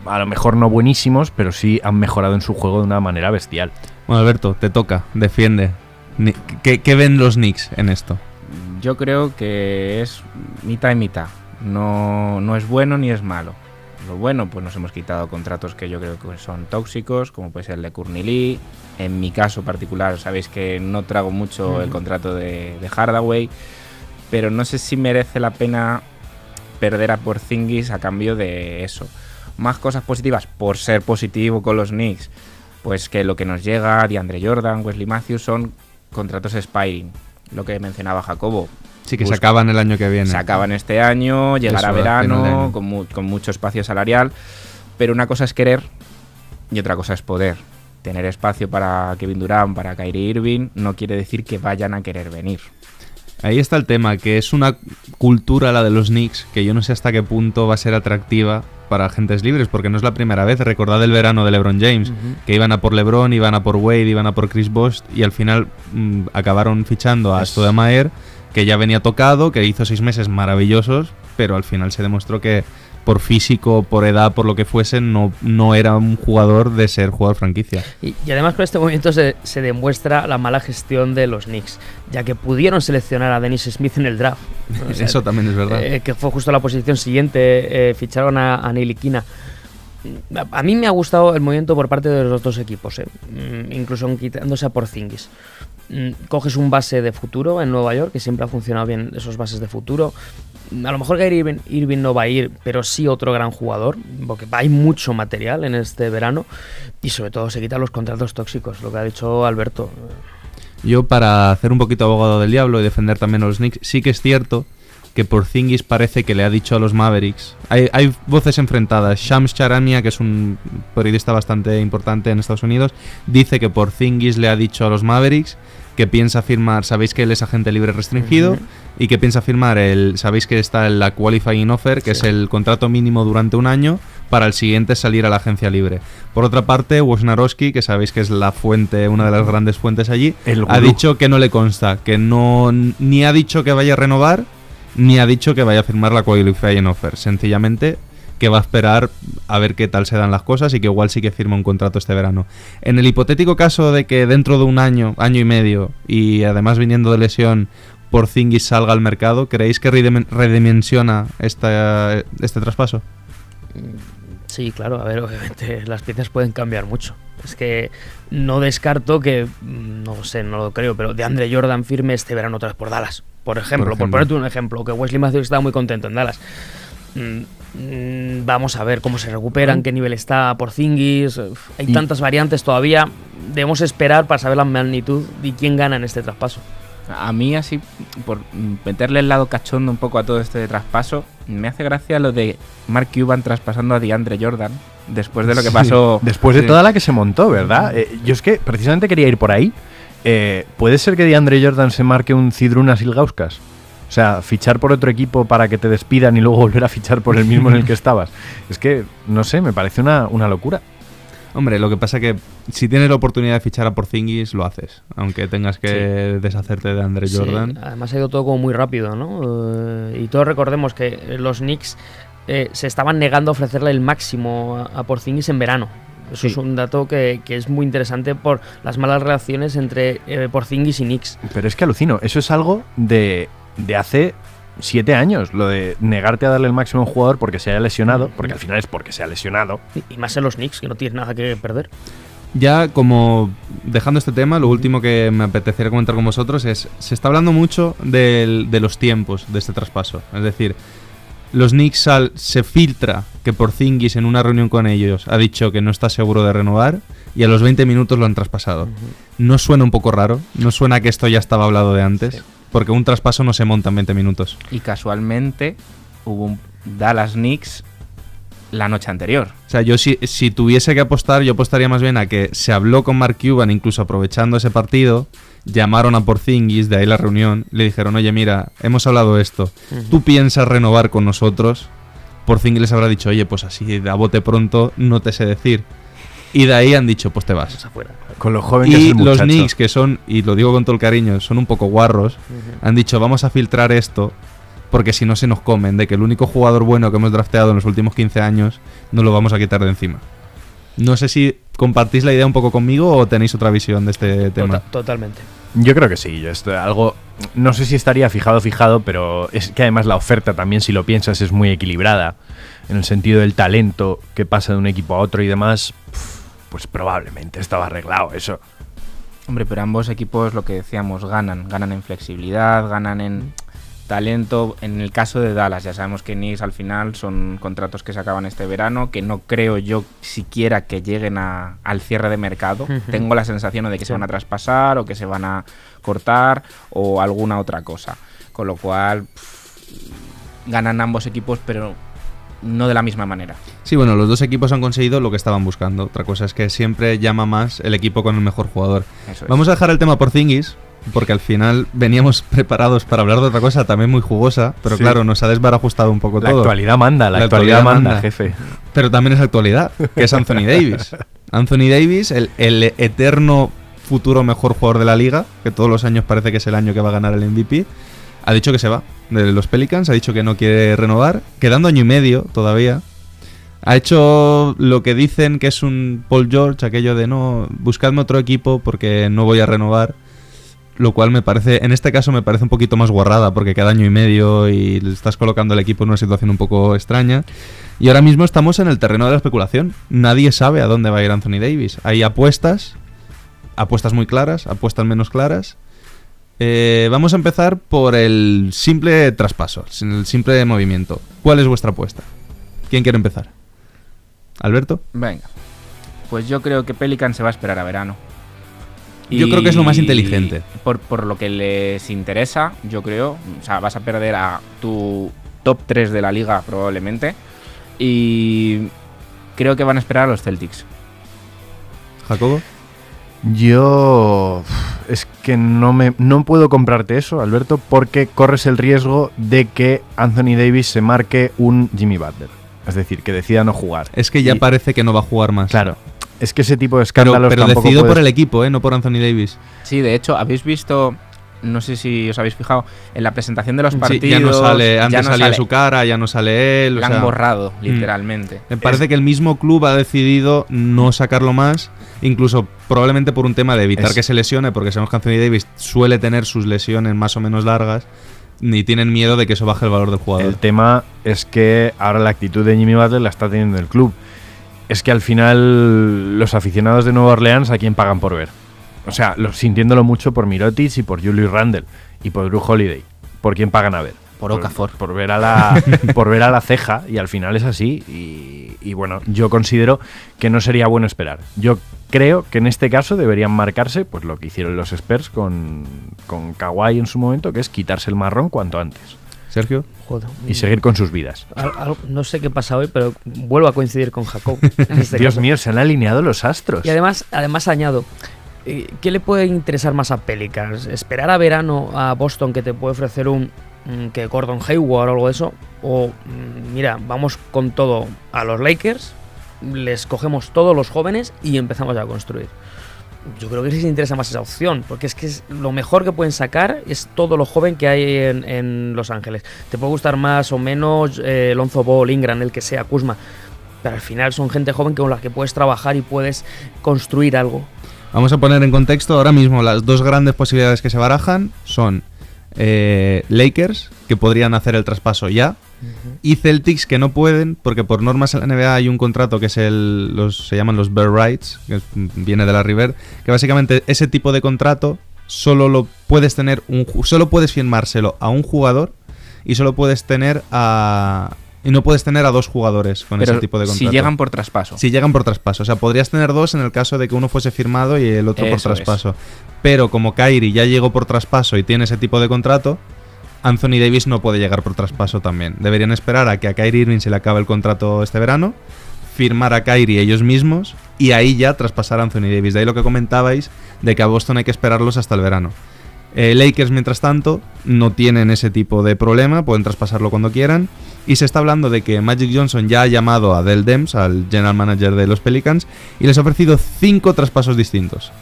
S5: a lo mejor no buenísimos, pero sí han mejorado en su juego de una manera bestial.
S4: Bueno, Alberto, te toca, defiende. ¿Qué, qué ven los Knicks en esto?
S6: Yo creo que es mitad y mitad. No, no es bueno ni es malo. Lo bueno, pues nos hemos quitado contratos que yo creo que son tóxicos, como puede ser el de Lee. En mi caso particular, sabéis que no trago mucho el contrato de, de Hardaway, pero no sé si merece la pena perder a Porzingis a cambio de eso. Más cosas positivas, por ser positivo con los Knicks, pues que lo que nos llega, DeAndre Jordan, Wesley Matthews, son contratos expiring. Lo que mencionaba Jacobo,
S4: Sí, que se acaban el año que viene.
S6: se acaban este año, llegará
S4: Eso,
S6: verano,
S4: año.
S6: con, mu- con mucho espacio salarial, pero una cosa es querer y otra cosa es poder. Tener espacio para Kevin Durant, para Kyrie Irving, no quiere decir que vayan a querer venir.
S4: Ahí está el tema, que es una cultura la de los Knicks, que yo no sé hasta qué punto va a ser atractiva para agentes libres, porque no es la primera vez. Recordad el verano de LeBron James, que iban a por LeBron, iban a por Wade, iban a por Chris Bosh, y al final mm, acabaron fichando a Stoudemire, que ya venía tocado, que hizo seis meses maravillosos, pero al final se demostró que por físico, por edad, por lo que fuese, no, no era un jugador de ser jugador franquicia.
S2: Y, y además con este movimiento se, se demuestra la mala gestión de los Knicks, ya que pudieron seleccionar a Dennis Smith en el draft. O sea,
S4: Eso también es verdad.
S2: eh, que fue justo la posición siguiente, eh, ficharon a, a Niliquina. A, a mí me ha gustado el movimiento por parte de los dos equipos, eh. Mm, incluso quitándose a Porzingis. Mm, Coges un base de futuro en Nueva York, que siempre ha funcionado bien esos bases de futuro. A lo mejor Irving, Irving no va a ir, pero sí otro gran jugador, porque hay mucho material en este verano. Y sobre todo se quitan los contratos tóxicos, lo que ha dicho Alberto.
S4: Yo, para hacer un poquito abogado del diablo y defender también a los Knicks, sí que es cierto que Porzingis parece que le ha dicho a los Mavericks. Hay, hay voces enfrentadas. Shams Charania, que es un periodista bastante importante en Estados Unidos, dice que Porzingis le ha dicho a los Mavericks que piensa firmar, sabéis que él es agente libre restringido, y que piensa firmar el, sabéis que está en la qualifying offer, que
S2: Sí.
S4: es el contrato mínimo durante un año, para el siguiente salir a la agencia libre. Por otra parte, Wojnarowski, que sabéis que es la fuente, una de las grandes fuentes allí,
S5: El
S4: ha dicho que no le consta, que no ni ha dicho que vaya a renovar, ni ha dicho que vaya a firmar la qualifying offer. Sencillamente que va a esperar a ver qué tal se dan las cosas y que igual sí que firma un contrato este verano. En el hipotético caso de que dentro de un año, año y medio, y además viniendo de lesión, Porzingis salga al mercado, ¿creéis que redime- redimensiona esta, este traspaso?
S2: Sí, claro, a ver, obviamente las piezas pueden cambiar mucho. Es que no descarto que, mm, no sé, no lo creo, pero de Andre Jordan firme este verano otra vez por Dallas. Por ejemplo, por,
S4: ejemplo.
S2: ponerte un ejemplo, que Wesley Matthews estaba muy contento en Dallas. Mm, mm, Vamos a ver cómo se recuperan, qué nivel está por Zingis. Hay
S5: Y-
S2: tantas variantes todavía. Debemos esperar para saber la magnitud y quién gana en este traspaso.
S6: A mí, así, por meterle el lado cachondo un poco a todo este traspaso, me hace gracia lo de Mark Cuban traspasando a DeAndre Jordan después de lo que
S5: Sí,
S6: pasó.
S5: Después de
S6: Sí.
S5: toda la que se montó, ¿verdad? Eh, yo es que precisamente quería ir por ahí. Eh, ¿Puede ser que DeAndre Jordan se marque un Cidrunas Ilgauskas? O sea, fichar por otro equipo para que te despidan y luego volver a fichar por el mismo en el que estabas. Es que, no sé, me parece una, una locura.
S4: Hombre, lo que pasa que si tienes la oportunidad de fichar a Porzingis, lo haces. Aunque tengas que deshacerte de Andre
S2: Sí,
S4: Jordan.
S2: además ha ido todo como muy rápido, ¿no? Eh, y todos recordemos que los Knicks eh, se estaban negando a ofrecerle el máximo a, a Porzingis en verano. Eso
S5: Sí.
S2: es un dato que, que es muy interesante por las malas relaciones entre eh, Porzingis y Knicks.
S5: Pero es que alucino, eso es algo de, de hace siete años, lo de negarte a darle el máximo a un jugador porque se haya lesionado, porque al final es porque se ha lesionado.
S2: Y, más en los Knicks, que no tienes nada que perder.
S4: Ya como dejando este tema, lo último que me apetecería comentar con vosotros es, se está hablando mucho del- de los tiempos de este traspaso. Es decir, los Knicks al- se filtra que Porzingis en una reunión con ellos ha dicho que no está seguro de renovar y a los 20 minutos lo han traspasado. ¿No suena un poco raro? ¿No suena que esto ya estaba hablado de antes? Porque un traspaso no se monta en 20 minutos.
S6: Y casualmente hubo un Dallas Knicks la noche anterior.
S4: O sea, yo si, si tuviese que apostar, yo apostaría más bien a que se habló con Mark Cuban, incluso aprovechando ese partido, llamaron a Porzingis, de ahí la reunión, le dijeron, oye, mira, hemos hablado esto, ¿tú piensas renovar con nosotros? Porzingis les habrá dicho, oye, pues así, de a bote pronto, no te sé decir. Y de ahí han dicho, pues te vas.
S5: Con lo joven que es
S4: Y
S5: el
S4: los. Knicks, que son, y lo digo con todo el cariño, son un poco guarros, han dicho, vamos a filtrar esto, porque si no se nos comen, de que el único jugador bueno que hemos drafteado en los últimos 15 años, no lo vamos a quitar de encima. No sé si compartís la idea un poco conmigo o tenéis otra visión de este tema.
S2: Tota- totalmente.
S5: Yo creo que sí, yo esto, algo, no sé si estaría fijado, fijado, pero es que además la oferta también, si lo piensas, es muy equilibrada. En el sentido del talento que pasa de un equipo a otro y demás, pf, pues probablemente estaba arreglado eso.
S6: Hombre, pero ambos equipos, lo que decíamos, ganan. Ganan en flexibilidad, ganan en talento. En el caso de Dallas, ya sabemos que Knicks al final son contratos que se acaban este verano, que no creo yo siquiera que lleguen a- al cierre de mercado. Tengo la sensación de que
S2: Sí.
S6: se van a traspasar o que se van a cortar o alguna otra cosa. Con lo cual, pff, ganan ambos equipos, pero no de la misma manera.
S4: Sí, bueno, los dos equipos han conseguido lo que estaban buscando. Otra cosa es que siempre llama más el equipo con el mejor jugador.
S6: Eso es.
S4: Vamos a dejar el tema por Zingis, porque al final veníamos preparados para hablar de otra cosa también muy jugosa, pero
S5: Sí.
S4: claro, nos ha desbarajustado un poco
S5: La
S4: todo.
S5: actualidad manda, la, actualidad, manda, jefe.
S4: Pero también es actualidad, que es Anthony Davis. Anthony Davis, el, el eterno futuro mejor jugador de la liga, que todos los años parece que es el año que va a ganar el MVP, ha dicho que se va de los Pelicans, ha dicho que no quiere renovar, quedando año y medio todavía. Ha hecho lo que dicen que es un Paul George, aquello de no, buscadme otro equipo porque no voy a renovar. Lo cual me parece, en este caso me parece un poquito más guarrada porque cada año y medio y estás colocando al equipo en una situación un poco extraña. Y ahora mismo estamos en el terreno de la especulación. Nadie sabe a dónde va a ir Anthony Davis. Hay apuestas, apuestas muy claras, apuestas menos claras. Eh, vamos a empezar por el simple traspaso, el simple movimiento. ¿Cuál es vuestra apuesta? ¿Quién quiere empezar? ¿Alberto?
S6: Venga. Pues yo creo que Pelican se va a esperar a verano.
S4: Yo creo que es lo más inteligente.
S6: Por, por lo que les interesa, yo creo. O sea, vas a perder a tu top 3 de la liga probablemente. Y creo que van a esperar a los Celtics.
S4: ¿Jacobo?
S5: Yo es que no me no puedo comprarte eso, Alberto, porque corres el riesgo de que Anthony Davis se marque un Jimmy Butler. Es decir, que decida no jugar.
S4: Es que ya
S5: Y-
S4: parece que no va a jugar más.
S5: Claro. Es que ese tipo de
S4: Pero,
S5: escándalos
S4: pero
S5: tampoco
S4: decidido por el equipo, ¿eh? no por Anthony Davis.
S6: Sí, de hecho, habéis visto. No sé si os habéis fijado. En la presentación de los
S4: Sí,
S6: partidos.
S4: ya no sale, antes
S6: ya no
S4: salía
S6: sale.
S4: su cara, ya no sale él. o
S6: La han
S4: sea,
S6: borrado,
S4: mm.
S6: literalmente.
S4: Me parece que el mismo club ha decidido no sacarlo más, incluso probablemente por un tema de evitar
S5: Es-
S4: que se lesione, porque sabemos que Anthony Davis suele tener sus lesiones más o menos largas, ni tienen miedo de que eso baje el valor del jugador.
S5: El tema es que ahora la actitud de Jimmy Butler la está teniendo el club. es que al final los aficionados de Nueva Orleans a quién pagan por ver. O sea, lo- sintiéndolo mucho por Mirotic y por Julius Randle y por Drew Holiday. ¿Por quién pagan a ver?
S6: Por Okafor.
S5: Por, ver a la por ver a la ceja y al final es así y, y bueno, yo considero que no sería bueno esperar. Yo creo que en este caso deberían marcarse pues lo que hicieron los Spurs con con Kawhi en su momento, que es quitarse el marrón cuanto antes
S4: Sergio.
S2: Joder.
S5: y seguir con sus vidas.
S2: Al- al- no sé qué pasa hoy, pero vuelvo a coincidir con Jacob. este
S5: Dios
S2: caso.
S5: mío, se han alineado los astros.
S2: Y además, además añado, ¿qué le puede interesar más a Pelicans? ¿Esperar a verano a Boston que te puede ofrecer un mm, que Gordon Hayward o algo de eso? O mm, mira, vamos con todo a los Lakers, les cogemos todos los jóvenes y empezamos a construir. Yo creo que sí les interesa más esa opción, porque es que lo mejor que pueden sacar es todo lo joven que hay en, en Los Ángeles. Te puede gustar más o menos eh, Lonzo Ball, Ingram, el que sea, Kuzma, pero al final son gente joven con la que puedes trabajar y puedes construir algo.
S4: Vamos a poner en contexto ahora mismo las dos grandes posibilidades que se barajan son eh, Lakers, que podrían hacer el traspaso ya, y Celtics, que no pueden, porque por normas en la NBA hay un contrato que es el, los, se llaman los Bear Rights, que viene de la River, que básicamente ese tipo de contrato solo lo puedes tener, un, solo puedes firmárselo a un jugador y solo puedes tener a... Y no puedes tener a dos jugadores con
S6: Pero
S4: ese tipo de contrato.
S6: si llegan por traspaso.
S4: Si llegan por traspaso. O sea, podrías tener dos en el caso de que uno fuese firmado y el otro por
S6: es.
S4: traspaso. Pero como Kyrie ya llegó por traspaso y tiene ese tipo de contrato, Anthony Davis no puede llegar por traspaso también. Deberían esperar a que a Kyrie Irving se le acabe el contrato este verano, firmar a Kyrie ellos mismos y ahí ya traspasar a Anthony Davis. De ahí lo que comentabais de que a Boston hay que esperarlos hasta el verano. Eh, Lakers, mientras tanto, no tienen ese tipo de problema, pueden traspasarlo cuando quieran. Y se está hablando de que Magic Johnson ya ha llamado a Del Dems, al general manager de los Pelicans, y les ha ofrecido cinco traspasos distintos.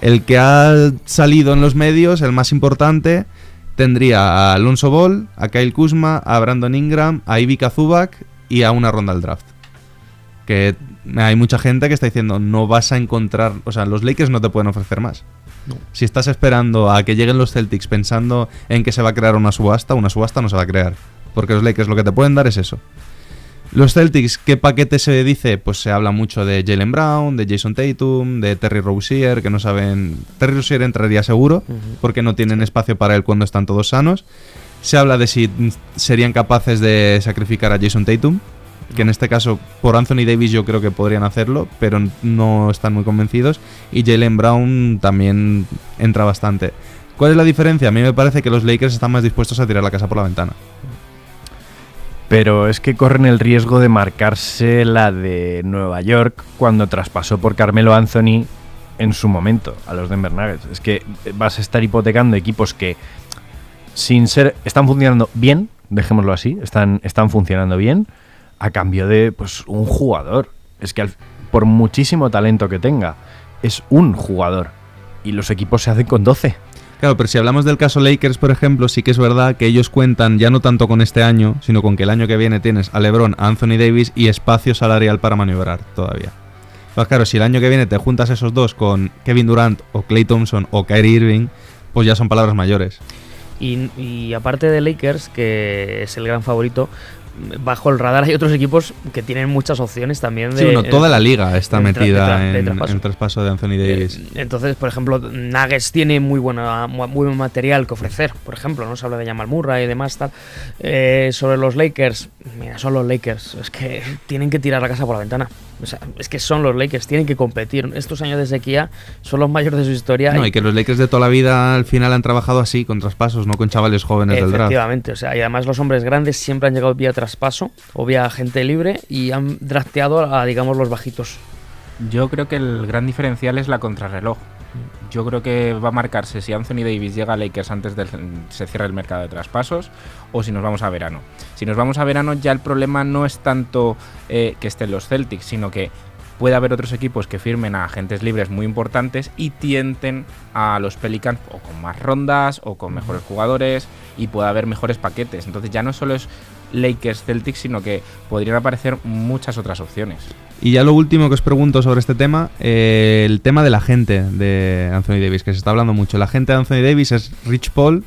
S4: El que ha salido en los medios, el más importante, tendría a Alonso Ball, a Kyle Kuzma, a Brandon Ingram, a Ivica Zubac y a una ronda al draft. Que hay mucha gente que está diciendo, no vas a encontrar, o sea, los Lakers no te pueden ofrecer más. Si estás esperando a que lleguen los Celtics pensando en que se va a crear una subasta, una subasta no se va a crear. Porque los Lakers lo que te pueden dar es eso. Los Celtics, ¿qué paquete se dice? Pues se habla mucho de Jalen Brown, de Jason Tatum, de Terry Rozier, que no saben... Terry Rozier entraría seguro, porque no tienen espacio para él cuando están todos sanos. Se habla de si serían capaces de sacrificar a Jason Tatum, que en este caso por Anthony Davis yo creo que podrían hacerlo, pero no están muy convencidos. Y Jalen Brown también entra bastante. ¿Cuál es la diferencia? A mí me parece que los Lakers están más dispuestos a tirar la casa por la ventana.
S5: Pero es que corren el riesgo de marcarse la de Nueva York cuando traspasó por Carmelo Anthony en su momento a los Denver Nuggets. Es que vas a estar hipotecando equipos que sin ser están funcionando bien, dejémoslo así, están, están funcionando bien a cambio de pues un jugador. Es que al- por muchísimo talento que tenga, es un jugador y los equipos se hacen con 12.
S4: Claro, pero si hablamos del caso Lakers, por ejemplo, sí que es verdad que ellos cuentan ya no tanto con este año, sino con que el año que viene tienes a LeBron, a Anthony Davis y espacio salarial para maniobrar todavía. Pues claro, si el año que viene te juntas esos dos con Kevin Durant o Clay Thompson o Kyrie Irving, pues ya son palabras mayores.
S2: Y, y aparte de Lakers, que es el gran favorito, bajo el radar hay otros equipos que tienen muchas opciones también de.
S4: Sí, bueno, toda la liga está metida
S2: tra-
S4: en,
S2: traspaso.
S4: en traspaso de Anthony Davis.
S2: Eh, Entonces, por ejemplo, Nuggets tiene muy buena mu- muy buen material que ofrecer. Por ejemplo, no se habla de Jamal Murray y demás tal. Eh, sobre los Lakers, mira, son los Lakers. Es que tienen que tirar la casa por la ventana. O sea, es que son los Lakers, tienen que competir. Estos años de sequía son los mayores de su historia.
S4: No, y que los Lakers de toda la vida al final han trabajado así, con traspasos, no con chavales jóvenes del draft.
S2: Efectivamente, o sea, y además los hombres grandes siempre han llegado vía traspaso o vía gente libre y han drafteado a, digamos, los bajitos.
S6: Yo creo que el gran diferencial es la contrarreloj. Yo creo que va a marcarse si Anthony Davis llega a Lakers antes de se cierre el mercado de traspasos o si nos vamos a verano. Si nos vamos a verano ya el problema no es tanto eh, que estén los Celtics, sino que puede haber otros equipos que firmen a agentes libres muy importantes y tienten a los Pelicans o con más rondas o con mejores jugadores y puede haber mejores paquetes. Entonces ya no solo es Lakers Celtics, sino que podrían aparecer muchas otras opciones.
S4: Y ya lo último que os pregunto sobre este tema, eh, el tema de la gente de Anthony Davis, que se está hablando mucho. La gente de Anthony Davis es Rich Paul,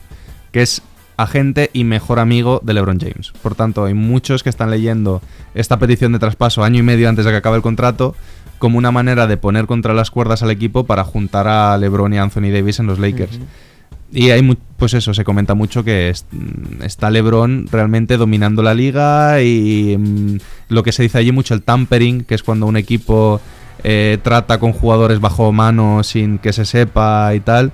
S4: que es agente y mejor amigo de LeBron James. Por tanto, hay muchos que están leyendo esta petición de traspaso año y medio antes de que acabe el contrato como una manera de poner contra las cuerdas al equipo para juntar a LeBron y Anthony Davis en los Lakers. Y hay, pues eso, se comenta mucho que es- mm, está LeBron realmente dominando la liga y mm, lo que se dice allí mucho el tampering, que es cuando un equipo eh, trata con jugadores bajo mano sin que se sepa y tal.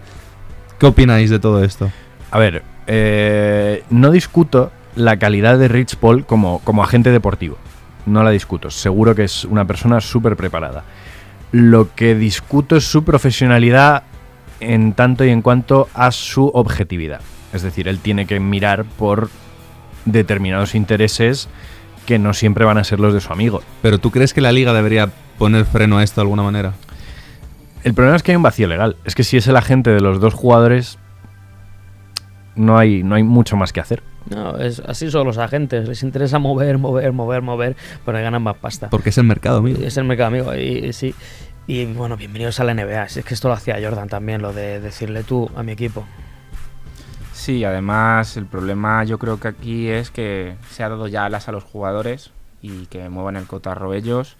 S4: ¿Qué opináis de todo esto?
S5: A ver, eh, no discuto la calidad de Rich Paul como, como agente deportivo. No la discuto. Seguro que es una persona súper preparada. Lo que discuto es su profesionalidad en tanto y en cuanto a su objetividad. Es decir, él tiene que mirar por determinados intereses que no siempre van a ser los de su amigo.
S4: Pero ¿tú crees que la liga debería poner freno a esto de alguna manera?
S5: El problema es que hay un vacío legal. Es que si es el agente de los dos jugadores, no hay, no hay mucho más que hacer.
S2: No, es, así son los agentes. Les interesa mover, mover, mover, mover, pero ganan más pasta.
S4: Porque es el mercado, amigo.
S2: Es el mercado, amigo. Y, y sí. Y bueno, bienvenidos a la NBA. Si Es que esto lo hacía Jordan también, lo de decirle tú a mi equipo.
S6: Sí, además el problema yo creo que aquí es que se ha dado ya alas a los jugadores y que muevan el cotarro ellos,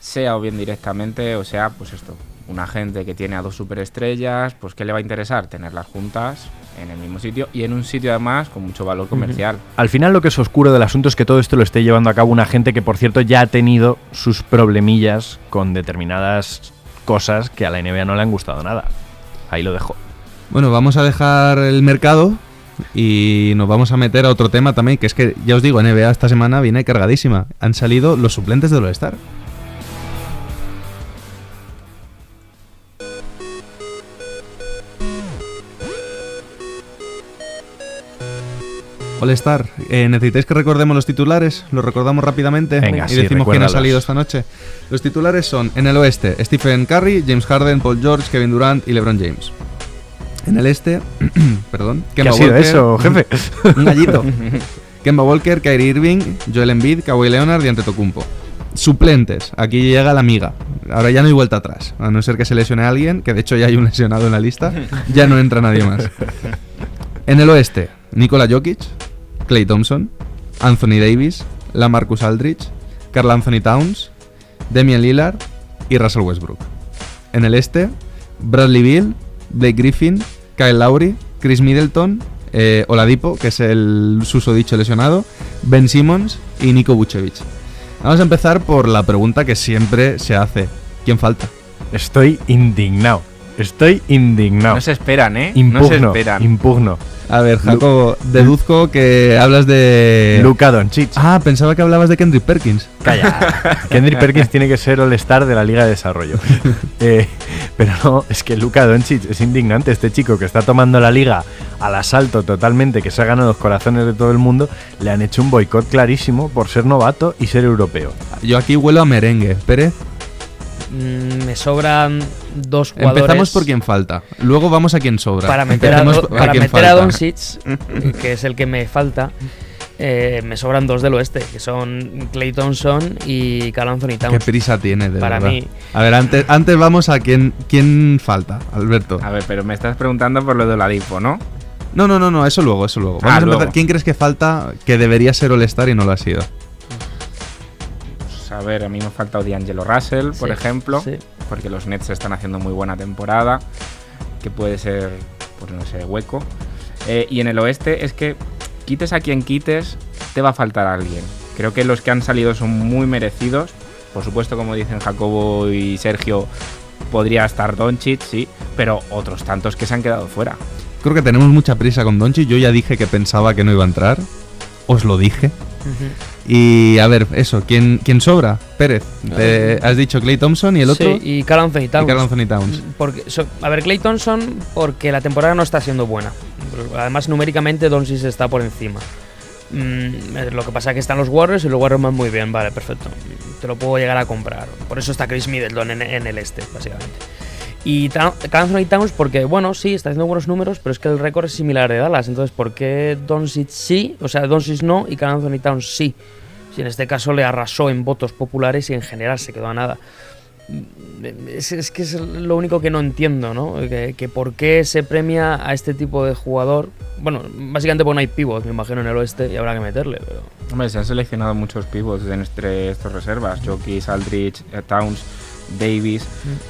S6: sea o bien directamente, o sea, pues esto, un agente que tiene a dos superestrellas, pues ¿qué le va a interesar? Tenerlas juntas en el mismo sitio y en un sitio además con mucho valor comercial.
S5: Al final lo que es oscuro del asunto es que todo esto lo esté llevando a cabo una gente que, por cierto, ya ha tenido sus problemillas con determinadas cosas que a la NBA no le han gustado nada. Ahí lo dejo.
S4: Bueno, vamos a dejar el mercado y nos vamos a meter a otro tema también, que es que ya os digo, NBA esta semana viene cargadísima. Han salido los suplentes del All-Star. All-Star, eh, ¿necesitáis que recordemos los titulares? ¿Los recordamos rápidamente?
S5: Venga,
S4: y
S5: sí,
S4: decimos quién ha salido esta noche. Los titulares son, en el oeste, Stephen Curry, James Harden, Paul George, Kevin Durant y LeBron James. En el este, perdón,
S5: ¿Qué ha sido eso, jefe?
S4: Un gallito. Kemba Walker, Kyrie Irving, Joel Embiid, Kawhi Leonard y Antetokounmpo. Suplentes. Aquí llega la amiga. Ahora ya no hay vuelta atrás. A no ser que se lesione a alguien, que de hecho ya hay un lesionado en la lista, ya no entra nadie más. En el oeste, Nikola Jokic, Clay Thompson, Anthony Davis, Lamarcus Aldridge, Carl Anthony Towns, Damian Lillard y Russell Westbrook. En el este, Bradley Beal, Blake Griffin, Kyle Lowry, Chris Middleton, eh, Oladipo, que es el susodicho lesionado, Ben Simmons y Nico Vucevic. Vamos a empezar por la pregunta que siempre se hace. ¿Quién falta?
S5: Estoy indignado. Estoy indignado.
S6: No se esperan, ¿eh?
S5: Impugno.
S6: No se esperan.
S5: Impugno.
S4: A ver, Jacobo, deduzco que hablas de...
S5: Luka Doncic.
S4: Ah, pensaba que hablabas de Kendrick Perkins.
S5: Calla. Kendrick Perkins tiene que ser All-Star de la Liga de Desarrollo. Eh, pero no, es que Luka Doncic es indignante. Este chico que está tomando la liga al asalto totalmente, que se ha ganado los corazones de todo el mundo, le han hecho un boicot clarísimo por ser novato y ser europeo.
S4: Yo aquí huelo a merengue. Pérez,
S2: Mm, me sobran dos jugadores.
S4: empezamos por quién falta. Luego vamos a quién sobra.
S2: Para meter a, Do- para meter a. Doncic, que es el que me falta, eh, me sobran dos del oeste, que son Clay Thompson y Carl Anthony
S4: Qué
S2: Towns.
S4: prisa tiene, de
S2: Para
S4: verdad.
S2: mí.
S4: A ver, antes, antes vamos a quién, quién falta, Alberto.
S6: A ver, pero me estás preguntando por lo de Oladipo, ¿no?
S4: No, no, no, no, eso luego, eso luego.
S6: Ah,
S4: Vamos a
S6: luego.
S4: empezar. ¿Quién crees que falta que debería ser All-Star y no lo ha sido?
S6: Pues, a ver, a mí me falta D'Angelo Russell, por
S2: Sí,
S6: ejemplo,
S2: sí.
S6: porque los Nets están haciendo muy buena temporada, que puede ser, pues no sé, hueco. Eh, y en el oeste es que quites a quien quites, te va a faltar alguien. Creo que los que han salido son muy merecidos. Por supuesto, como dicen Jacobo y Sergio, podría estar Doncic, sí, pero otros tantos que se han quedado fuera.
S4: Creo que tenemos mucha prisa con Donchi. Yo ya dije que pensaba que no iba a entrar. Os lo dije. Y a ver, eso, ¿quién, quién sobra? Pérez. Te- has dicho Clay Thompson y el otro.
S2: Sí, y Carl Anthony
S4: y
S2: Towns.
S4: Anthony Towns.
S2: Porque, so- a ver, Clay Thompson, porque la temporada no está siendo buena. Además, numéricamente, Doncic está por encima. Mm, eh, lo que pasa es que están los Warriors y los Warriors van muy bien, vale, perfecto. Te lo puedo llegar a comprar. Por eso está Chris Middleton en, en el este, básicamente. Y Anthony Towns, porque, bueno, sí, está haciendo buenos números, pero es que el récord es similar de Dallas. Entonces, ¿por qué Doncic sí? O sea, Doncic no y Karl Anthony Towns sí. Si en este caso le arrasó en votos populares y en general se quedó a nada. Es, es que es lo único que no entiendo, ¿no? Que, que por qué se premia a este tipo de jugador. Bueno, básicamente porque no hay pivot, me imagino, en el oeste y habrá que meterle. Pero...
S6: Hombre, se han seleccionado muchos pivots entre estas reservas. Jokic, Aldrich, eh, Towns, Davis.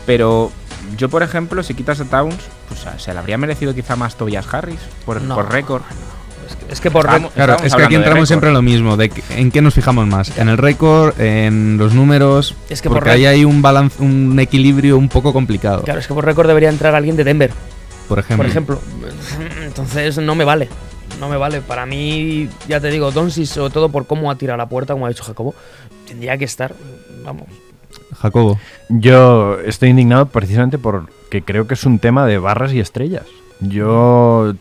S6: Pero yo, por ejemplo, si quitas a Towns, pues a- se le habría merecido quizá más Tobias Harris por,
S2: No.
S6: por récord.
S2: Es que, es que por
S6: Estamos-
S4: Claro,
S6: estamos
S4: es que aquí entramos siempre en lo mismo, de que- en qué nos fijamos más, en el récord, en los números,
S2: Es que por
S4: porque
S2: récord-
S4: ahí hay un balance, un equilibrio un poco complicado.
S2: Claro, es que por récord debería entrar alguien de Denver,
S4: Por ejemplo,
S2: por ejemplo. Entonces no me vale. No me vale. Para mí, ya te digo, Doncic, sobre todo por cómo ha tirado la puerta, como ha dicho Jacobo, tendría que estar. Vamos.
S4: Jacobo.
S5: Yo estoy indignado precisamente porque creo que es un tema de barras y estrellas. Yo.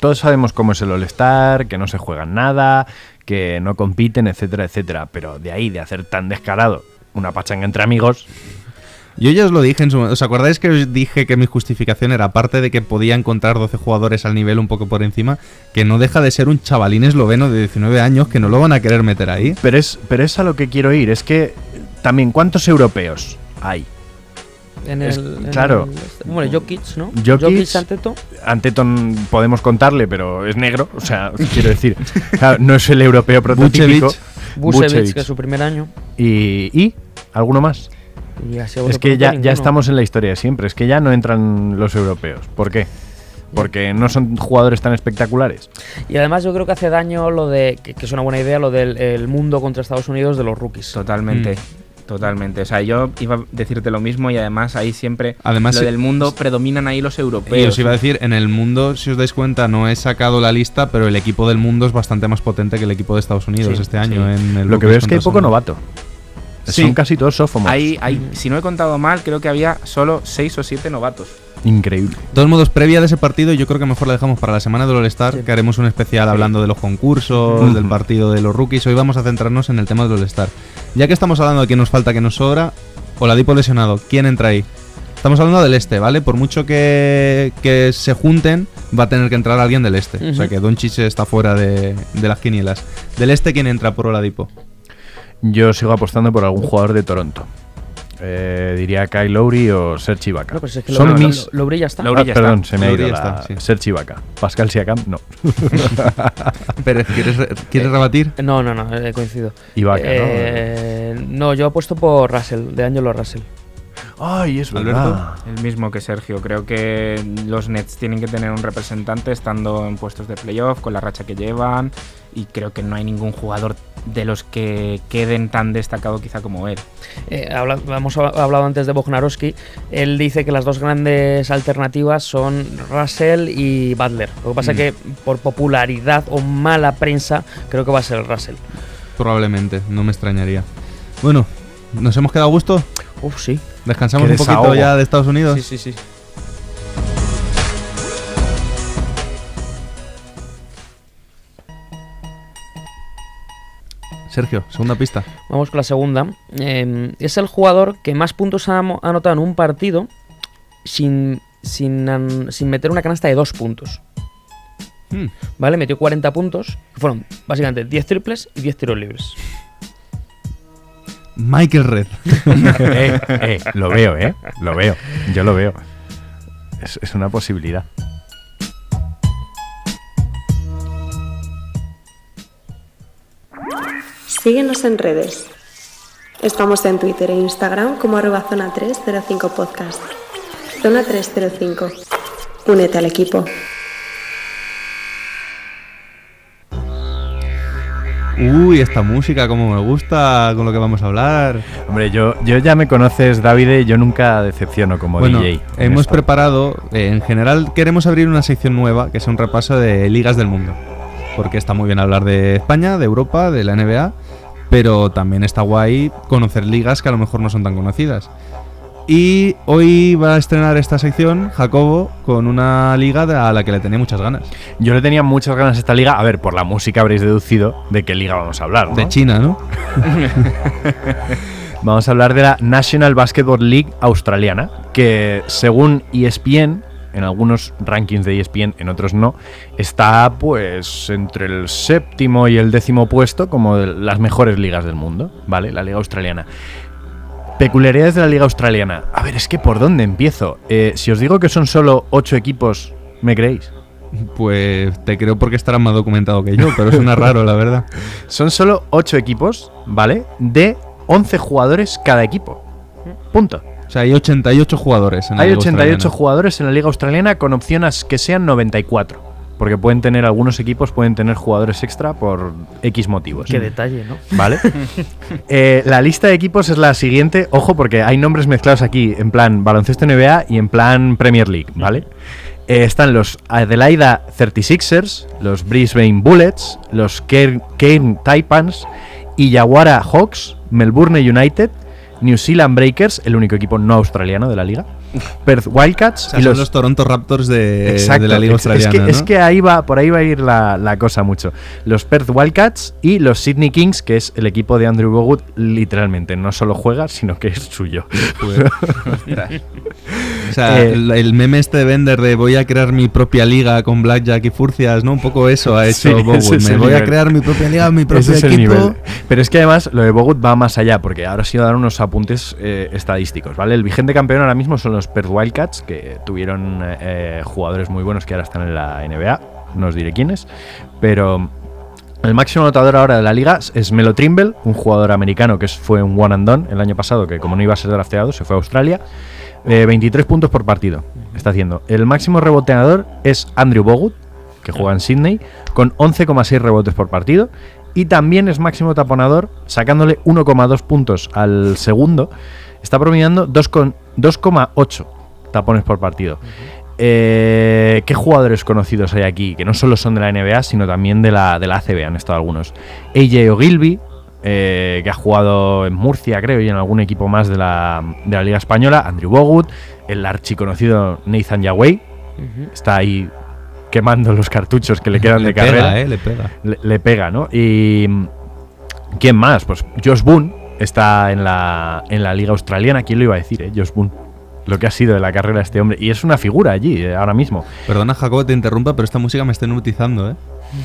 S5: Todos sabemos cómo es el All-Star, que no se juegan nada, que no compiten, etcétera, etcétera. Pero de ahí, de hacer tan descarado una pachanga entre amigos.
S4: Yo ya os lo dije en su momento. ¿Os acordáis que os dije que mi justificación era, aparte de que podía encontrar 12 jugadores al nivel un poco por encima, que no deja de ser un chavalín esloveno de 19 años que no lo van a querer meter ahí?
S5: Pero es, pero es a lo que quiero ir. Es que también, ¿cuántos europeos hay?
S2: En
S5: Es-
S2: el, en
S5: claro.
S2: el- bueno, Jokic, ¿no?
S5: Jokic-
S2: Anteto.
S5: Anteton podemos contarle, pero es negro. O sea, quiero decir, claro, no es el europeo prototípico.
S4: Vucevic.
S2: que es su primer año.
S5: Y, y alguno más.
S2: Y
S5: Es que ya, ya estamos en la historia de siempre. Es que ya no entran los europeos. ¿Por qué? Porque no son jugadores tan espectaculares.
S2: Y además yo creo que hace daño lo de, que, que es una buena idea, lo del el mundo contra Estados Unidos de los rookies.
S6: Totalmente.
S4: Mm.
S6: Totalmente. O sea, yo iba a decirte lo mismo y además ahí siempre
S4: Además,
S6: lo del mundo predominan ahí los
S4: Y
S6: europeos.
S4: os iba a decir, en el mundo, si os dais cuenta, no he sacado la lista, pero el equipo del mundo es bastante más potente que el equipo de Estados Unidos
S6: Sí,
S4: este año.
S6: sí.
S4: En el
S5: Lo que veo es que hay poco novato.
S4: Sí.
S5: Son casi todos sophomores.
S6: Hay, hay, si no he contado mal, creo que había solo 6 o 7 novatos.
S5: Increíble.
S4: De todos modos, previa de ese partido, yo creo que mejor la dejamos para la semana del All-Star, que haremos un especial hablando de los concursos,
S5: Ujú.
S4: del partido de los rookies. Hoy vamos a centrarnos en el tema del All-Star. Ya que estamos hablando de que nos falta, que nos sobra, Oladipo lesionado, ¿quién entra ahí? Estamos hablando del este, ¿vale? Por mucho que, que se junten, va a tener que entrar alguien del este. O sea que Doncic está fuera de, de las quinielas. Del este, ¿quién entra por Oladipo?
S5: Yo sigo apostando por algún jugador de Toronto. Eh, diría Kyle Lowry o Serge Ibaka.
S2: No, pues es que
S5: Son
S2: lo,
S5: mis...
S2: lo, ya está.
S6: Lowry
S5: Ah,
S6: ya
S5: perdón,
S6: está.
S5: se me ha
S4: Lowry
S5: ido
S4: ya
S5: la...
S4: sí.
S5: Serge Ibaka. Pascal Siakam, no.
S4: Pérez, ¿quieres, re- ¿quieres rebatir?
S2: No, no, no, he coincidido.
S5: Ibaka,
S2: Eh, ¿no? yo he puesto por Russell, de Angelo Russell.
S5: Ay, es
S4: Alberto.
S5: verdad.
S6: El mismo que Sergio. Creo que los Nets tienen que tener un representante estando en puestos de playoff con la racha que llevan. Y creo que no hay ningún jugador de los que queden tan destacado quizá como él.
S2: Eh, habla- hemos hab- hablado antes de Bognarowski. Él dice que las dos grandes alternativas son Russell y Butler. Lo que pasa
S4: Mm.
S2: es que por popularidad o mala prensa, creo que va a ser Russell.
S4: Probablemente, no me extrañaría. Bueno, ¿nos hemos quedado a gusto?
S2: Uf, sí.
S4: ¿Descansamos
S5: Qué
S4: un poquito ya de Estados Unidos?
S2: Sí, sí, sí.
S4: Sergio, segunda pista.
S2: Vamos con la segunda. Eh, es el jugador que más puntos ha anotado en un partido sin, sin, an- sin meter una canasta de dos puntos.
S4: Hmm.
S2: ¿Vale? Metió 40 puntos. que Fueron básicamente 10 triples y 10 tiros libres.
S4: Michael Red.
S5: eh, eh, lo veo, ¿eh? Lo veo. Yo lo veo. Es, es una posibilidad.
S9: Síguenos en redes. Estamos en Twitter e Instagram como arroba zona 305 podcast. Zona 305. Únete al equipo.
S4: Uy, esta música, como me gusta, con lo que vamos a hablar.
S5: Hombre, yo, yo ya me conoces, David, y yo nunca decepciono como
S4: bueno,
S5: DJ.
S4: hemos
S5: esto.
S4: preparado, eh, en general queremos abrir una sección nueva, que es un repaso de ligas del mundo. Porque está muy bien hablar de España, de Europa, de la NBA, pero también está guay conocer ligas que a lo mejor no son tan conocidas. Y hoy va a estrenar esta sección Jacobo con una liga a la que le tenía muchas ganas.
S5: Yo le tenía muchas ganas a esta liga. A ver, por la música habréis deducido de qué liga vamos a hablar. ¿no?
S4: De China, ¿no?
S5: Vamos a hablar de la National Basketball League australiana, que según ESPN, en algunos rankings de ESPN, en otros no, está pues entre el séptimo y el décimo puesto como de las mejores ligas del mundo, ¿vale? La liga australiana. Peculiaridades de la liga australiana. A ver, es que por dónde empiezo. Eh, si os digo que son solo 8 equipos, ¿me creéis?
S4: Pues te creo porque estará más documentado que yo, pero suena raro, la verdad.
S5: Son solo 8 equipos, ¿vale? De 11 jugadores cada equipo. Punto.
S4: Sea, hay 88 jugadores en la
S5: Hay
S4: Liga
S5: 88
S4: Australiana.
S5: jugadores en la liga australiana con opciones que sean 94. Porque pueden tener, algunos equipos pueden tener jugadores extra por X motivos.
S2: Qué detalle, ¿no?
S5: ¿Vale? Eh, la lista de equipos es la siguiente. Ojo, porque hay nombres mezclados aquí, en plan baloncesto NBA y en plan Premier League, ¿vale? Eh, están los Adelaida 36ers, los Brisbane Bullets, los Cairn Taipans y Yaguara Hawks, Melbourne United, New Zealand Breakers, el único equipo no australiano de la liga, Perth Wildcats
S4: O sea,
S5: y
S4: son
S5: los
S4: los Toronto Raptors de,
S5: Exacto,
S4: de la Liga
S5: es-
S4: Australiana.
S5: Es que,
S4: ¿no?
S5: es que ahí va, por ahí va a ir la, la cosa mucho. Los Perth Wildcats y los Sydney Kings, que es el equipo de Andrew Bogut, literalmente no solo juega, sino que es suyo.
S4: Joder. O sea,
S5: Eh,
S4: el, el meme este de Bender de voy a crear mi propia liga con Blackjack y Furcias, ¿no? Un poco eso ha hecho
S5: Sí,
S4: Bogut. Me voy a crear mi propia liga, mi propio
S5: Ese es el
S4: equipo.
S5: nivel. Pero es que además lo de Bogut va más allá, porque ahora sí voy a dar unos apuntes eh, estadísticos, ¿vale? El vigente campeón ahora mismo son los Perth Wildcats, que tuvieron eh, jugadores muy buenos que ahora están en la NBA, no os diré quiénes, pero el máximo anotador ahora de la liga es Melo Trimble, un jugador americano que fue un one and done el año pasado, que como no iba a ser drafteado, se fue a Australia. Eh, 23 puntos por partido está haciendo. El máximo reboteador es Andrew Bogut, que juega en Sydney, con 11,6 rebotes por partido. Y también es máximo taponador, sacándole 1,2 puntos al segundo. Está promediando 2,8 2,8 tapones por partido. Eh, ¿Qué jugadores conocidos hay aquí? Que no solo son de la NBA, sino también de la, de la ACB, han estado algunos. AJ Ogilvy, eh, que ha jugado en Murcia, creo, y en algún equipo más de la, de la Liga Española. Andrew Bogut, el archiconocido Nathan Yahweh, está ahí quemando los cartuchos que le quedan
S4: Le
S5: de
S4: pega,
S5: carrera.
S4: eh, le pega.
S5: Le, le pega, ¿no? Y. ¿Quién más? Pues Josh Boone está en la, en la Liga Australiana. ¿Quién lo iba a decir, eh? Josh Boone. Lo que ha sido de la carrera de este hombre. Y es una figura allí, eh, ahora mismo.
S4: Perdona, Jacobo, te interrumpa, pero esta música me está hipnotizando, ¿eh?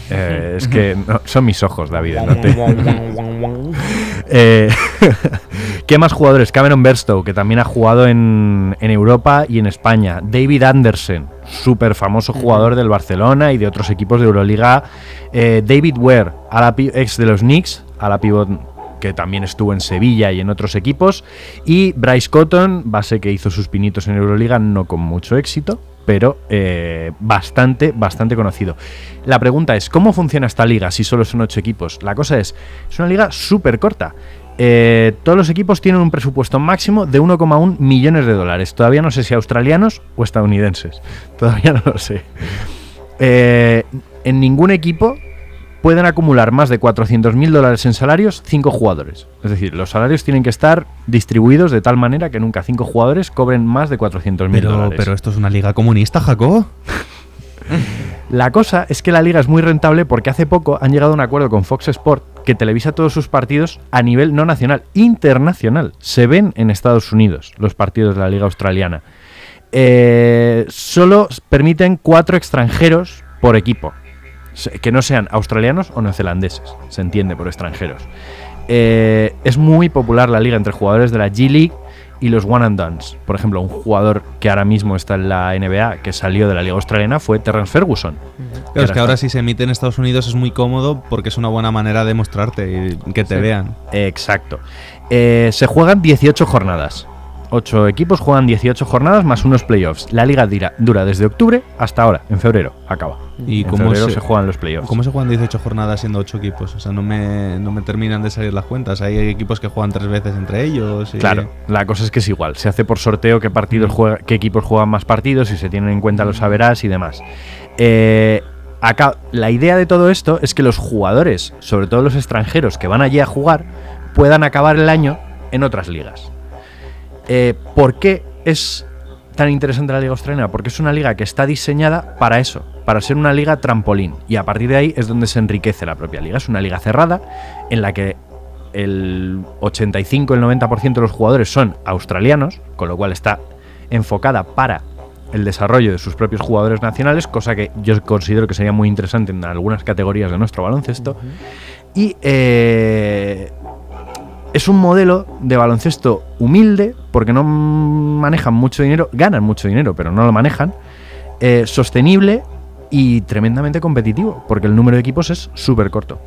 S5: Eh, es que no, son mis ojos, David. no te- Eh, ¿Qué más jugadores? Cameron Berstow, que también ha jugado en, en Europa y en España. David Anderson, súper famoso jugador del Barcelona y de otros equipos de Euroliga. Eh, David Ware, a la pi- ex de los Knicks, a la pivot que también estuvo en Sevilla y en otros equipos. Y Bryce Cotton, base que hizo sus pinitos en Euroliga, no con mucho éxito, pero eh, bastante, bastante conocido. La pregunta es, ¿cómo funciona esta liga si solo son ocho equipos? La cosa es, es una liga súper corta. Eh, todos los equipos tienen un presupuesto máximo de 1,1 millones de dólares. Todavía no sé si australianos o estadounidenses. Todavía no lo sé. Eh, en ningún equipo pueden acumular más de 400.000 dólares en salarios cinco jugadores. Es decir, los salarios tienen que estar distribuidos de tal manera que nunca cinco jugadores cobren más de 400.000
S4: Pero,
S5: dólares.
S4: pero esto es una liga comunista, Jacobo.
S5: La cosa es que la liga es muy rentable porque hace poco han llegado a un acuerdo con Fox Sport que televisa todos sus partidos a nivel no nacional, internacional. Se ven en Estados Unidos los partidos de la liga australiana. Eh, solo permiten cuatro extranjeros por equipo, que no sean australianos o neozelandeses, se entiende por extranjeros. Eh, es muy popular la liga entre jugadores de la G League y los one and dones. Por ejemplo, un jugador que ahora mismo está en la NBA, que salió de la liga australiana, fue Terrence Ferguson.
S4: Claro, es que ahora si se emite en Estados Unidos es muy cómodo porque es una buena manera de mostrarte y que te
S5: Sí.
S4: vean.
S5: Exacto. Eh, se juegan 18 jornadas. Ocho equipos juegan 18 jornadas más unos playoffs. La liga dura, dura desde octubre hasta ahora, en febrero, acaba.
S4: ¿Y
S5: en
S4: cómo
S5: febrero
S4: se-
S5: se, juegan los playoffs.
S4: ¿Cómo se juegan 18 jornadas siendo 8 equipos? O sea, no me, no me terminan de salir las cuentas. Hay equipos que juegan tres veces entre ellos. y-
S5: Claro, la cosa es que es igual. Se hace por sorteo qué partidos juega, qué equipos juegan más partidos y se tienen en cuenta los saberás y demás. Eh, acá, la idea de todo esto es que los jugadores, sobre todo los extranjeros que van allí a jugar, puedan acabar el año en otras ligas. Eh, ¿Por qué es tan interesante la Liga Australiana? Porque es una liga que está diseñada para eso, para ser una liga trampolín. Y a partir de ahí es donde se enriquece la propia liga. Es una liga cerrada en la que el 85, el 90% de los jugadores son australianos, con lo cual está enfocada para el desarrollo de sus propios jugadores nacionales, cosa que yo considero que sería muy interesante en algunas categorías de nuestro baloncesto. Y eh, es un modelo de baloncesto humilde, porque no manejan mucho dinero, ganan mucho dinero, pero no lo manejan, eh, sostenible y tremendamente competitivo, porque el número de equipos es súper corto.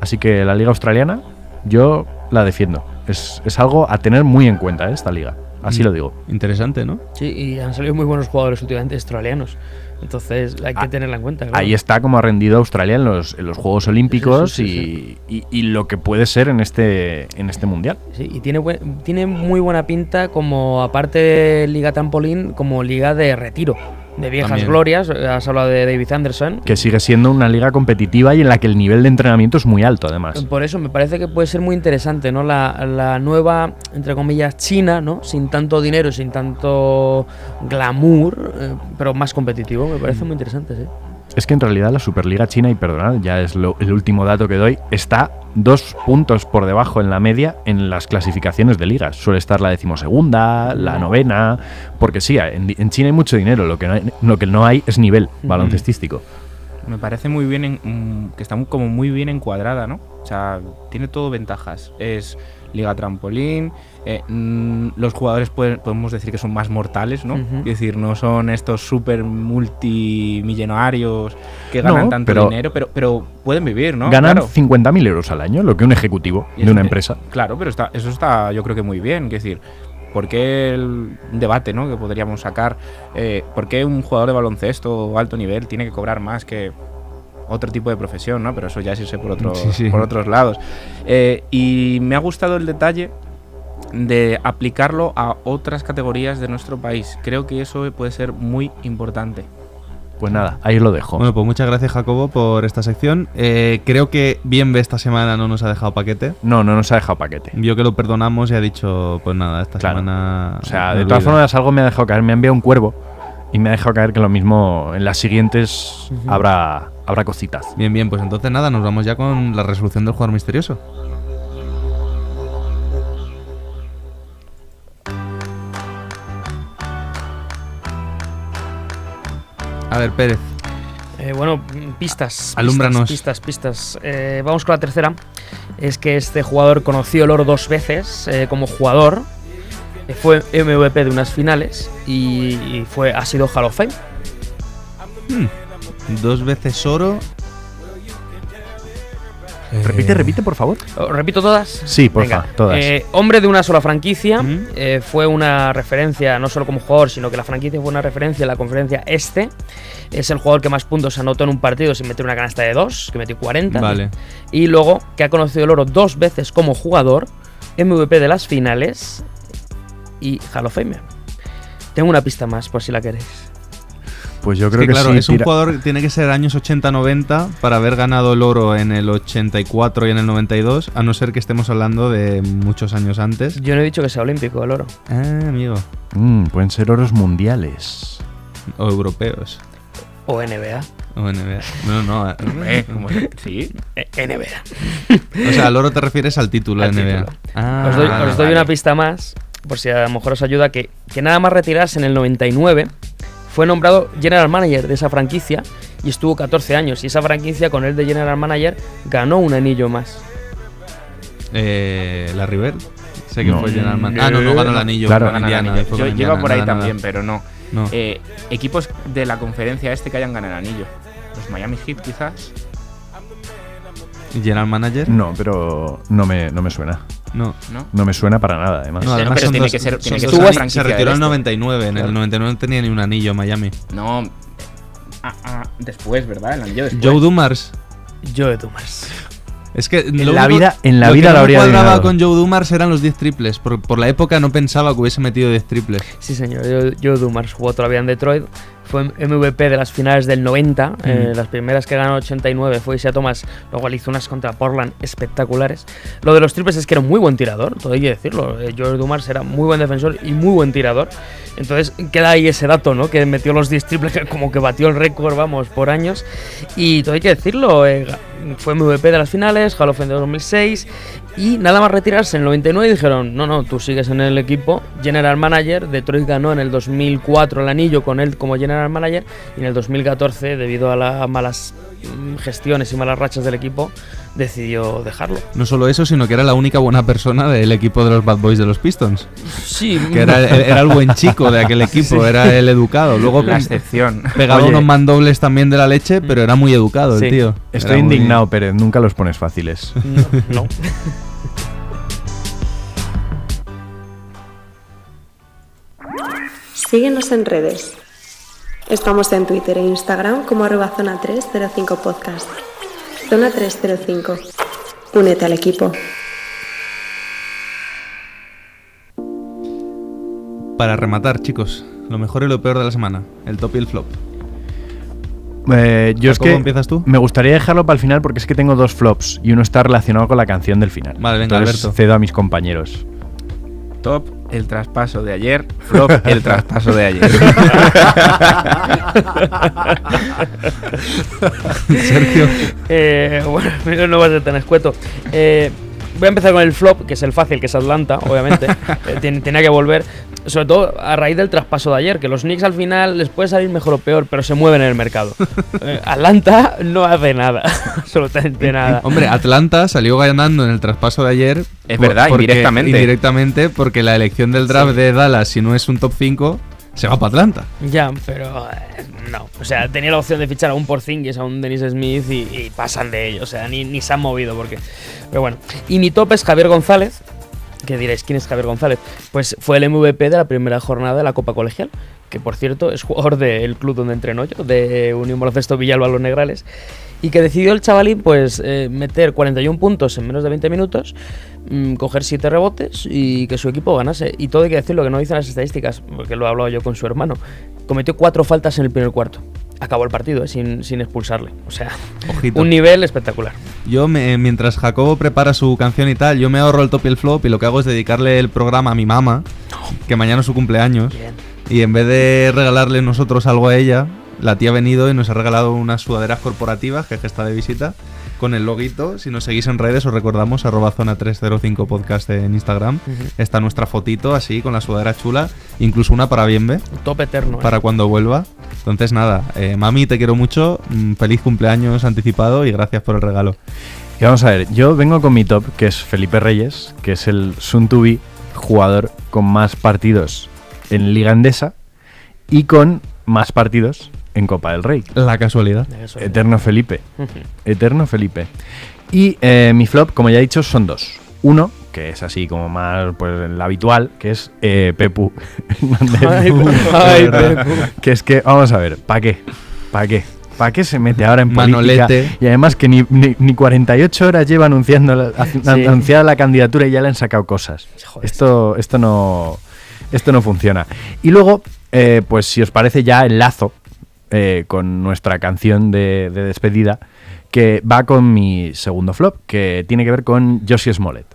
S5: Así que la liga australiana, yo la defiendo. Es, es algo a tener muy en cuenta, ¿eh? esta liga. Así
S4: Mm.
S5: lo digo.
S4: Interesante, ¿no?
S2: Sí, y han salido muy buenos jugadores últimamente australianos. Entonces hay que
S5: Ah,
S2: tenerla en cuenta. claro.
S5: Ahí está como ha rendido Australia en los, en los Juegos Olímpicos
S2: Sí, sí,
S5: y, y- y lo que puede ser en este, en este Mundial.
S2: Sí, y tiene, buen- tiene muy buena pinta como, aparte de Liga Trampolín, como Liga de Retiro, de viejas
S5: También.
S2: glorias. Has hablado de David Anderson.
S5: Que sigue siendo una liga competitiva y en la que el nivel de entrenamiento es muy alto, además.
S2: Por eso me parece que puede ser muy interesante, ¿no? La, la nueva, entre comillas, China, ¿no? Sin tanto dinero, sin tanto glamour, eh, pero más competitivo. Me parece muy interesante, sí.
S5: Es que en realidad la Superliga China, y perdonad, ya es lo- el último dato que doy, está dos puntos por debajo en la media en las clasificaciones de ligas. Suele estar la decimosegunda, la novena, porque sí, en, en China hay mucho dinero, lo que no hay, lo que no hay es nivel baloncestístico.
S6: Me parece muy bien, en- mm, que está muy- como muy bien encuadrada, ¿no? O sea, tiene todo ventajas. Es liga trampolín, eh, mm, los jugadores podemos decir que son más mortales, ¿no? Es decir, no son estos súper multimillonarios que
S5: No,
S6: ganan tanto
S5: pero-
S6: dinero, pero, pero pueden vivir, ¿no?
S5: Ganan
S6: Claro.
S5: 50.000 euros al año, lo que un ejecutivo de una empresa.
S6: Claro, pero está, eso está yo creo que muy bien. Es decir, ¿por qué el debate ¿no? que podríamos sacar? Eh, ¿Por qué un jugador de baloncesto alto nivel tiene que cobrar más que otro tipo de profesión? ¿no? Pero eso ya es irse por, otros
S4: Sí, sí.
S6: por otros lados. Eh, y me ha gustado el detalle de aplicarlo a otras categorías de nuestro país. Creo que eso puede ser muy importante.
S5: Pues nada, ahí lo dejo.
S4: Bueno, pues muchas gracias Jacobo por esta sección. Eh, creo que Bienve esta semana no nos ha dejado paquete.
S5: No, no nos ha dejado paquete.
S4: Vio que lo perdonamos y ha dicho, pues nada, esta
S5: Claro.
S4: semana...
S5: O sea, de todas formas, algo me ha dejado caer. Me ha enviado un cuervo y me ha dejado caer que lo mismo en las siguientes habrá, habrá cositas.
S4: Bien, bien, pues entonces nada, nos vamos ya con la resolución del jugador misterioso. A ver, Pérez.
S2: Eh, bueno, pistas.
S4: Alúmbranos.
S2: Pistas, pistas. Eh, vamos con la tercera. Es que este jugador conoció el oro dos veces eh, como jugador. Fue MVP de unas finales y, y fue, ha sido Hall of Fame.
S4: Dos veces oro.
S5: Repite, repite, por favor.
S2: ¿Os ¿Repito todas?
S5: Sí, porfa, todas.
S2: Eh, hombre de una sola franquicia, eh, fue una referencia no solo como jugador, sino que la franquicia fue una referencia en la conferencia este. Es el jugador que más puntos anotó en un partido sin meter una canasta de dos, que metió 40.
S4: Vale.
S2: Y luego que ha conocido el oro dos veces como jugador, MVP de las finales y Hall of Fame. Tengo una pista más por si la queréis.
S5: Pues yo
S4: Es
S5: creo
S4: que,
S5: que,
S4: claro,
S5: sí.
S4: es un
S5: tira-
S4: jugador que tiene que ser años 80-90 para haber ganado el oro en el 84 y en el 92, a no ser que estemos hablando de muchos años antes.
S2: Yo no he dicho que sea olímpico el oro.
S4: Ah, amigo.
S5: Mm, pueden ser oros mundiales.
S4: O europeos.
S2: O NBA.
S4: O NBA. No, no.
S6: Eh, como- sí.
S2: Eh, NBA.
S4: O sea, al oro te refieres al título
S2: Al
S4: de NBA.
S2: título.
S4: Ah,
S2: os doy,
S4: vale,
S2: os doy
S4: vale.
S2: una pista más, por si a lo mejor os ayuda, que, que nada más retirarse en el 99, fue nombrado General Manager de esa franquicia y estuvo 14 años. Y esa franquicia, con él de General Manager, ganó un anillo más.
S4: Eh, la River. Sé que
S5: No.
S4: fue General Man- Ah, no, no ganó el anillo.
S5: Claro.
S6: el anillo. Yo- lleva por ahí
S4: nada,
S6: también,
S4: nada.
S6: pero no.
S4: No.
S6: Eh, equipos de la conferencia este que hayan ganado el anillo. Los Miami Heat, quizás.
S4: ¿Y General Manager?
S5: No, pero no me, no me suena.
S4: No.
S6: ¿No?
S5: No me suena para nada, además.
S4: No,
S6: Pero-
S4: además
S6: pero tiene
S4: dos-
S6: que ser- tiene que ser una franquicia
S4: Se retiró en el
S6: este.
S4: 99. En el
S6: Claro.
S4: 99 no tenía ni un anillo Miami.
S6: No. ah, ah, después, ¿verdad? El anillo después.
S4: Joe Dumars.
S2: Joe Dumas.
S4: Es que
S5: En la vida- en la
S4: lo
S5: vida
S4: que me
S5: habría
S4: cuadraba
S5: adivinado.
S4: con Joe Dumars eran los 10 triples. Por, por la época no pensaba que hubiese metido 10 triples.
S2: Sí, señor. Joe, Joe Dumars jugó todavía en Detroit. Fue MVP de las finales del 90. eh, las primeras que ganó 89 fue Isaiah Thomas. Luego le hizo unas contra Portland espectaculares. Lo de los triples es que era un muy buen tirador, todo hay que decirlo. Eh, Joe Dumars era muy buen defensor y muy buen tirador. Entonces queda ahí ese dato, ¿no? Que metió los 10 triples, como que batió el récord, vamos, por años. Y todo hay que decirlo. eh, fue MVP de las finales, Hall of Fame de 2006. Y nada más retirarse en el 99 dijeron, no, no, tú sigues en el equipo. General Manager, Detroit ganó en el 2004 el anillo con él como General Manager. Y en el 2014, debido a las malas mm, gestiones y malas rachas del equipo, decidió dejarlo.
S4: No solo eso, sino que era la única buena persona del equipo de los Bad Boys de los Pistons.
S2: Sí,
S4: Que era, era el buen chico de aquel equipo, era el educado. Luego
S6: La excepción.
S4: pegaba
S5: Oye.
S4: unos mandobles también de la leche, pero era muy educado
S2: Sí.
S4: el tío.
S5: Estoy
S4: Era muy-
S5: indignado, Pérez. Nunca los pones fáciles.
S2: no. no.
S9: Síguenos en redes. Estamos en Twitter e Instagram como arroba zona 305 podcast. Zona 305. Únete al equipo.
S4: Para rematar, chicos, lo mejor y lo peor de la semana, el top y el flop.
S5: Eh, yo es
S4: ¿Cómo
S5: que
S4: empiezas tú?
S5: me gustaría dejarlo para el final porque es que tengo dos flops y uno está relacionado con la canción del final.
S4: Vale, venga,
S5: Entonces
S4: Alberto.
S5: cedo a mis compañeros.
S6: Top, el traspaso de ayer. Flop, el traspaso de ayer.
S4: Sergio.
S2: Eh, bueno, no va a ser tan escueto. Eh, voy a empezar con el flop, que es el fácil, que es Atlanta, obviamente. Eh, ten- tenía que volver. Sobre todo a raíz del traspaso de ayer, que los Knicks al final les puede salir mejor o peor, pero se mueven en el mercado. Eh, Atlanta no hace nada, absolutamente nada.
S4: Hombre, Atlanta salió ganando en el traspaso de ayer.
S6: Es
S4: por-
S6: verdad,
S4: porque-
S6: indirectamente.
S4: Indirectamente, porque la elección del draft de Dallas, si no es un top 5, se va para Atlanta.
S2: Ya, pero eh, no. O sea, tenía la opción de fichar a un Porzingis, a un Dennis Smith y, pasan de ello. O sea, ni, ni se han movido porque. Pero bueno. Y mi top es Javier González. Que diréis, ¿quién es Javier González? Pues fue el MVP de la primera jornada de la Copa Colegial. Que por cierto es jugador del club donde entreno yo, de Unión Baloncesto Villalba Los Negrales. Y que decidió el chavalín, pues, eh, meter 41 puntos en menos de 20 minutos, mm, coger 7 rebotes y que su equipo ganase. Y todo hay que decirlo, que no dicen las estadísticas, porque lo he hablado yo con su hermano. Cometió 4 faltas en el primer cuarto. Acabó el partido, eh, sin, sin expulsarle. O sea,
S4: Ojito.
S2: un nivel espectacular.
S4: Yo, me- mientras Jacobo prepara su canción y tal, yo me ahorro el top y el flop y lo que hago es dedicarle el programa a mi mamá, que mañana es su cumpleaños.
S2: Bien.
S4: Y en vez de regalarle nosotros algo a ella, la tía ha venido y nos ha regalado unas sudaderas corporativas, que está de visita, con el loguito. Si nos seguís en redes, os recordamos, arroba zona 305 podcast en Instagram. Está nuestra fotito así, con la sudadera chula, incluso una para Bienve,
S2: Un top eterno. eh.
S4: para cuando vuelva. Entonces nada, eh, mami, te quiero mucho, mm, feliz cumpleaños anticipado y gracias por el regalo.
S5: Y vamos a ver, yo vengo con mi top, que es Felipe Reyes, que es el be jugador con más partidos en Liga Endesa y con más partidos en Copa del Rey.
S4: La casualidad.
S5: Eterno Felipe. Eterno Felipe. Y eh, mi flop, como ya he dicho, son dos. Uno, que es así como más pues el habitual, que es eh, Pepu.
S2: Ay. Ay.
S5: Que es que, vamos a ver, ¿para qué? ¿Para qué? ¿Para qué se mete ahora en política?
S4: Manolete.
S5: Y además que ni, ni, ni 48 horas lleva anunciando la,
S2: Sí.
S5: anunciada la candidatura y ya le han sacado cosas.
S2: Joder.
S5: Esto, esto no. Esto no funciona. Y luego, eh, pues si os parece ya enlazo eh, con nuestra canción de, de despedida, que va con mi segundo flop, que tiene que ver con Josie Smollett.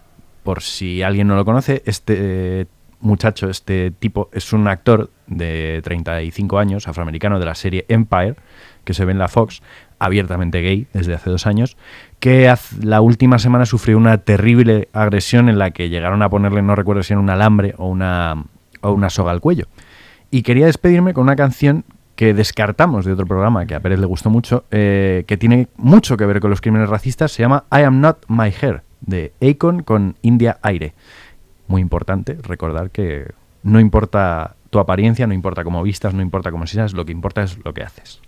S5: Por si alguien no lo conoce, este muchacho, este tipo, es un actor de 35 años, afroamericano de la serie Empire, que se ve en la Fox, abiertamente gay desde hace dos años, que la última semana sufrió una terrible agresión en la que llegaron a ponerle, no recuerdo si era un alambre o una, o una soga al cuello. Y quería despedirme con una canción que descartamos de otro programa que a Pérez le gustó mucho, eh, que tiene mucho que ver con los crímenes racistas, se llama I Am Not My Hair, de Akon con India Aire. Muy importante recordar que no importa tu apariencia, no importa cómo vistas, no importa cómo seas, lo que importa es lo que haces.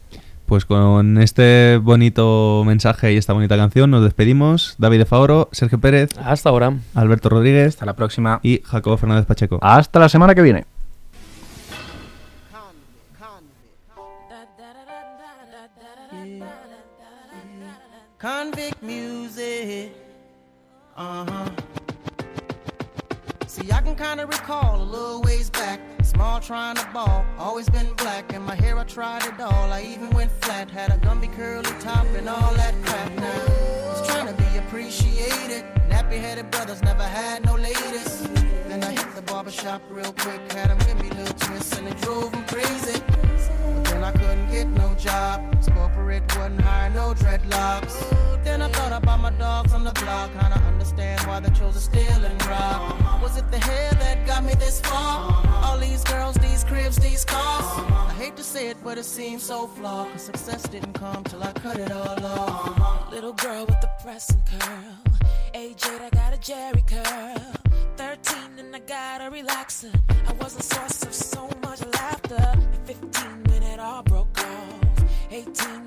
S4: Pues con este bonito mensaje y esta bonita canción nos despedimos. David de Favoro, Sergio Pérez,
S2: Hasta ahora.
S4: Alberto Rodríguez
S6: Hasta la próxima.
S4: y Jacobo Fernández Pacheco.
S5: Hasta la semana que viene.
S11: Uh huh. See, I can kind of recall a little ways back. Small trying to ball, always been black. And my hair, I tried it all. I even went flat. Had a Gumby curly top and all that crap. Now, was trying to be appreciated. Nappy headed brothers never had no latest. Then I hit the barber shop real quick, had him give me little twists and it drove him crazy. But then I couldn't get no job, corporate wouldn't hire no dreadlocks. Then I thought about my dogs on the block, kinda understand why they chose to steal and rob. Was it the hair that got me this far? All these girls, these cribs, these cars. I hate to say it, but it seems so flawed. Cause success didn't come till I cut it all off.
S12: Little girl with the pressing curl, AJ, I got a Jerry curl. 13 and I got a relaxer. I was the source of so much laughter. At 15 when it all broke off. 18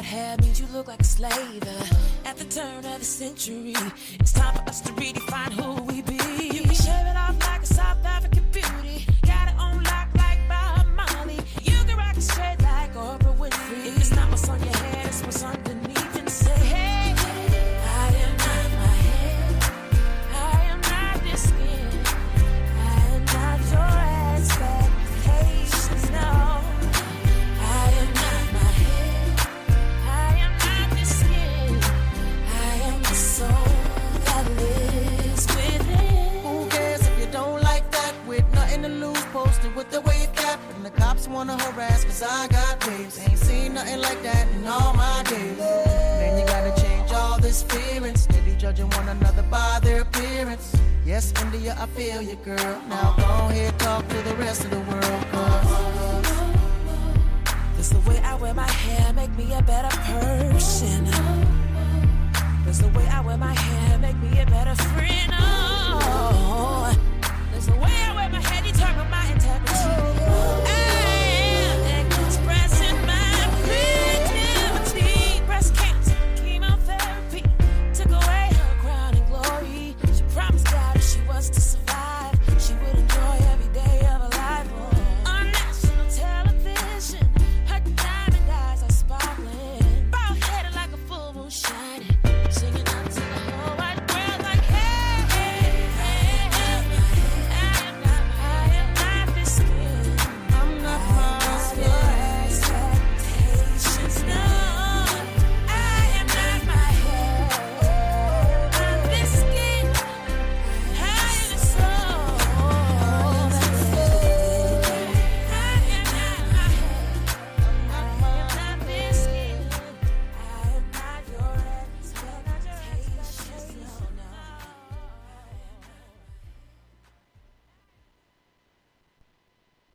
S12: That hair means you look like a slave. Uh, at the turn of the century, it's time for us to redefine who we be.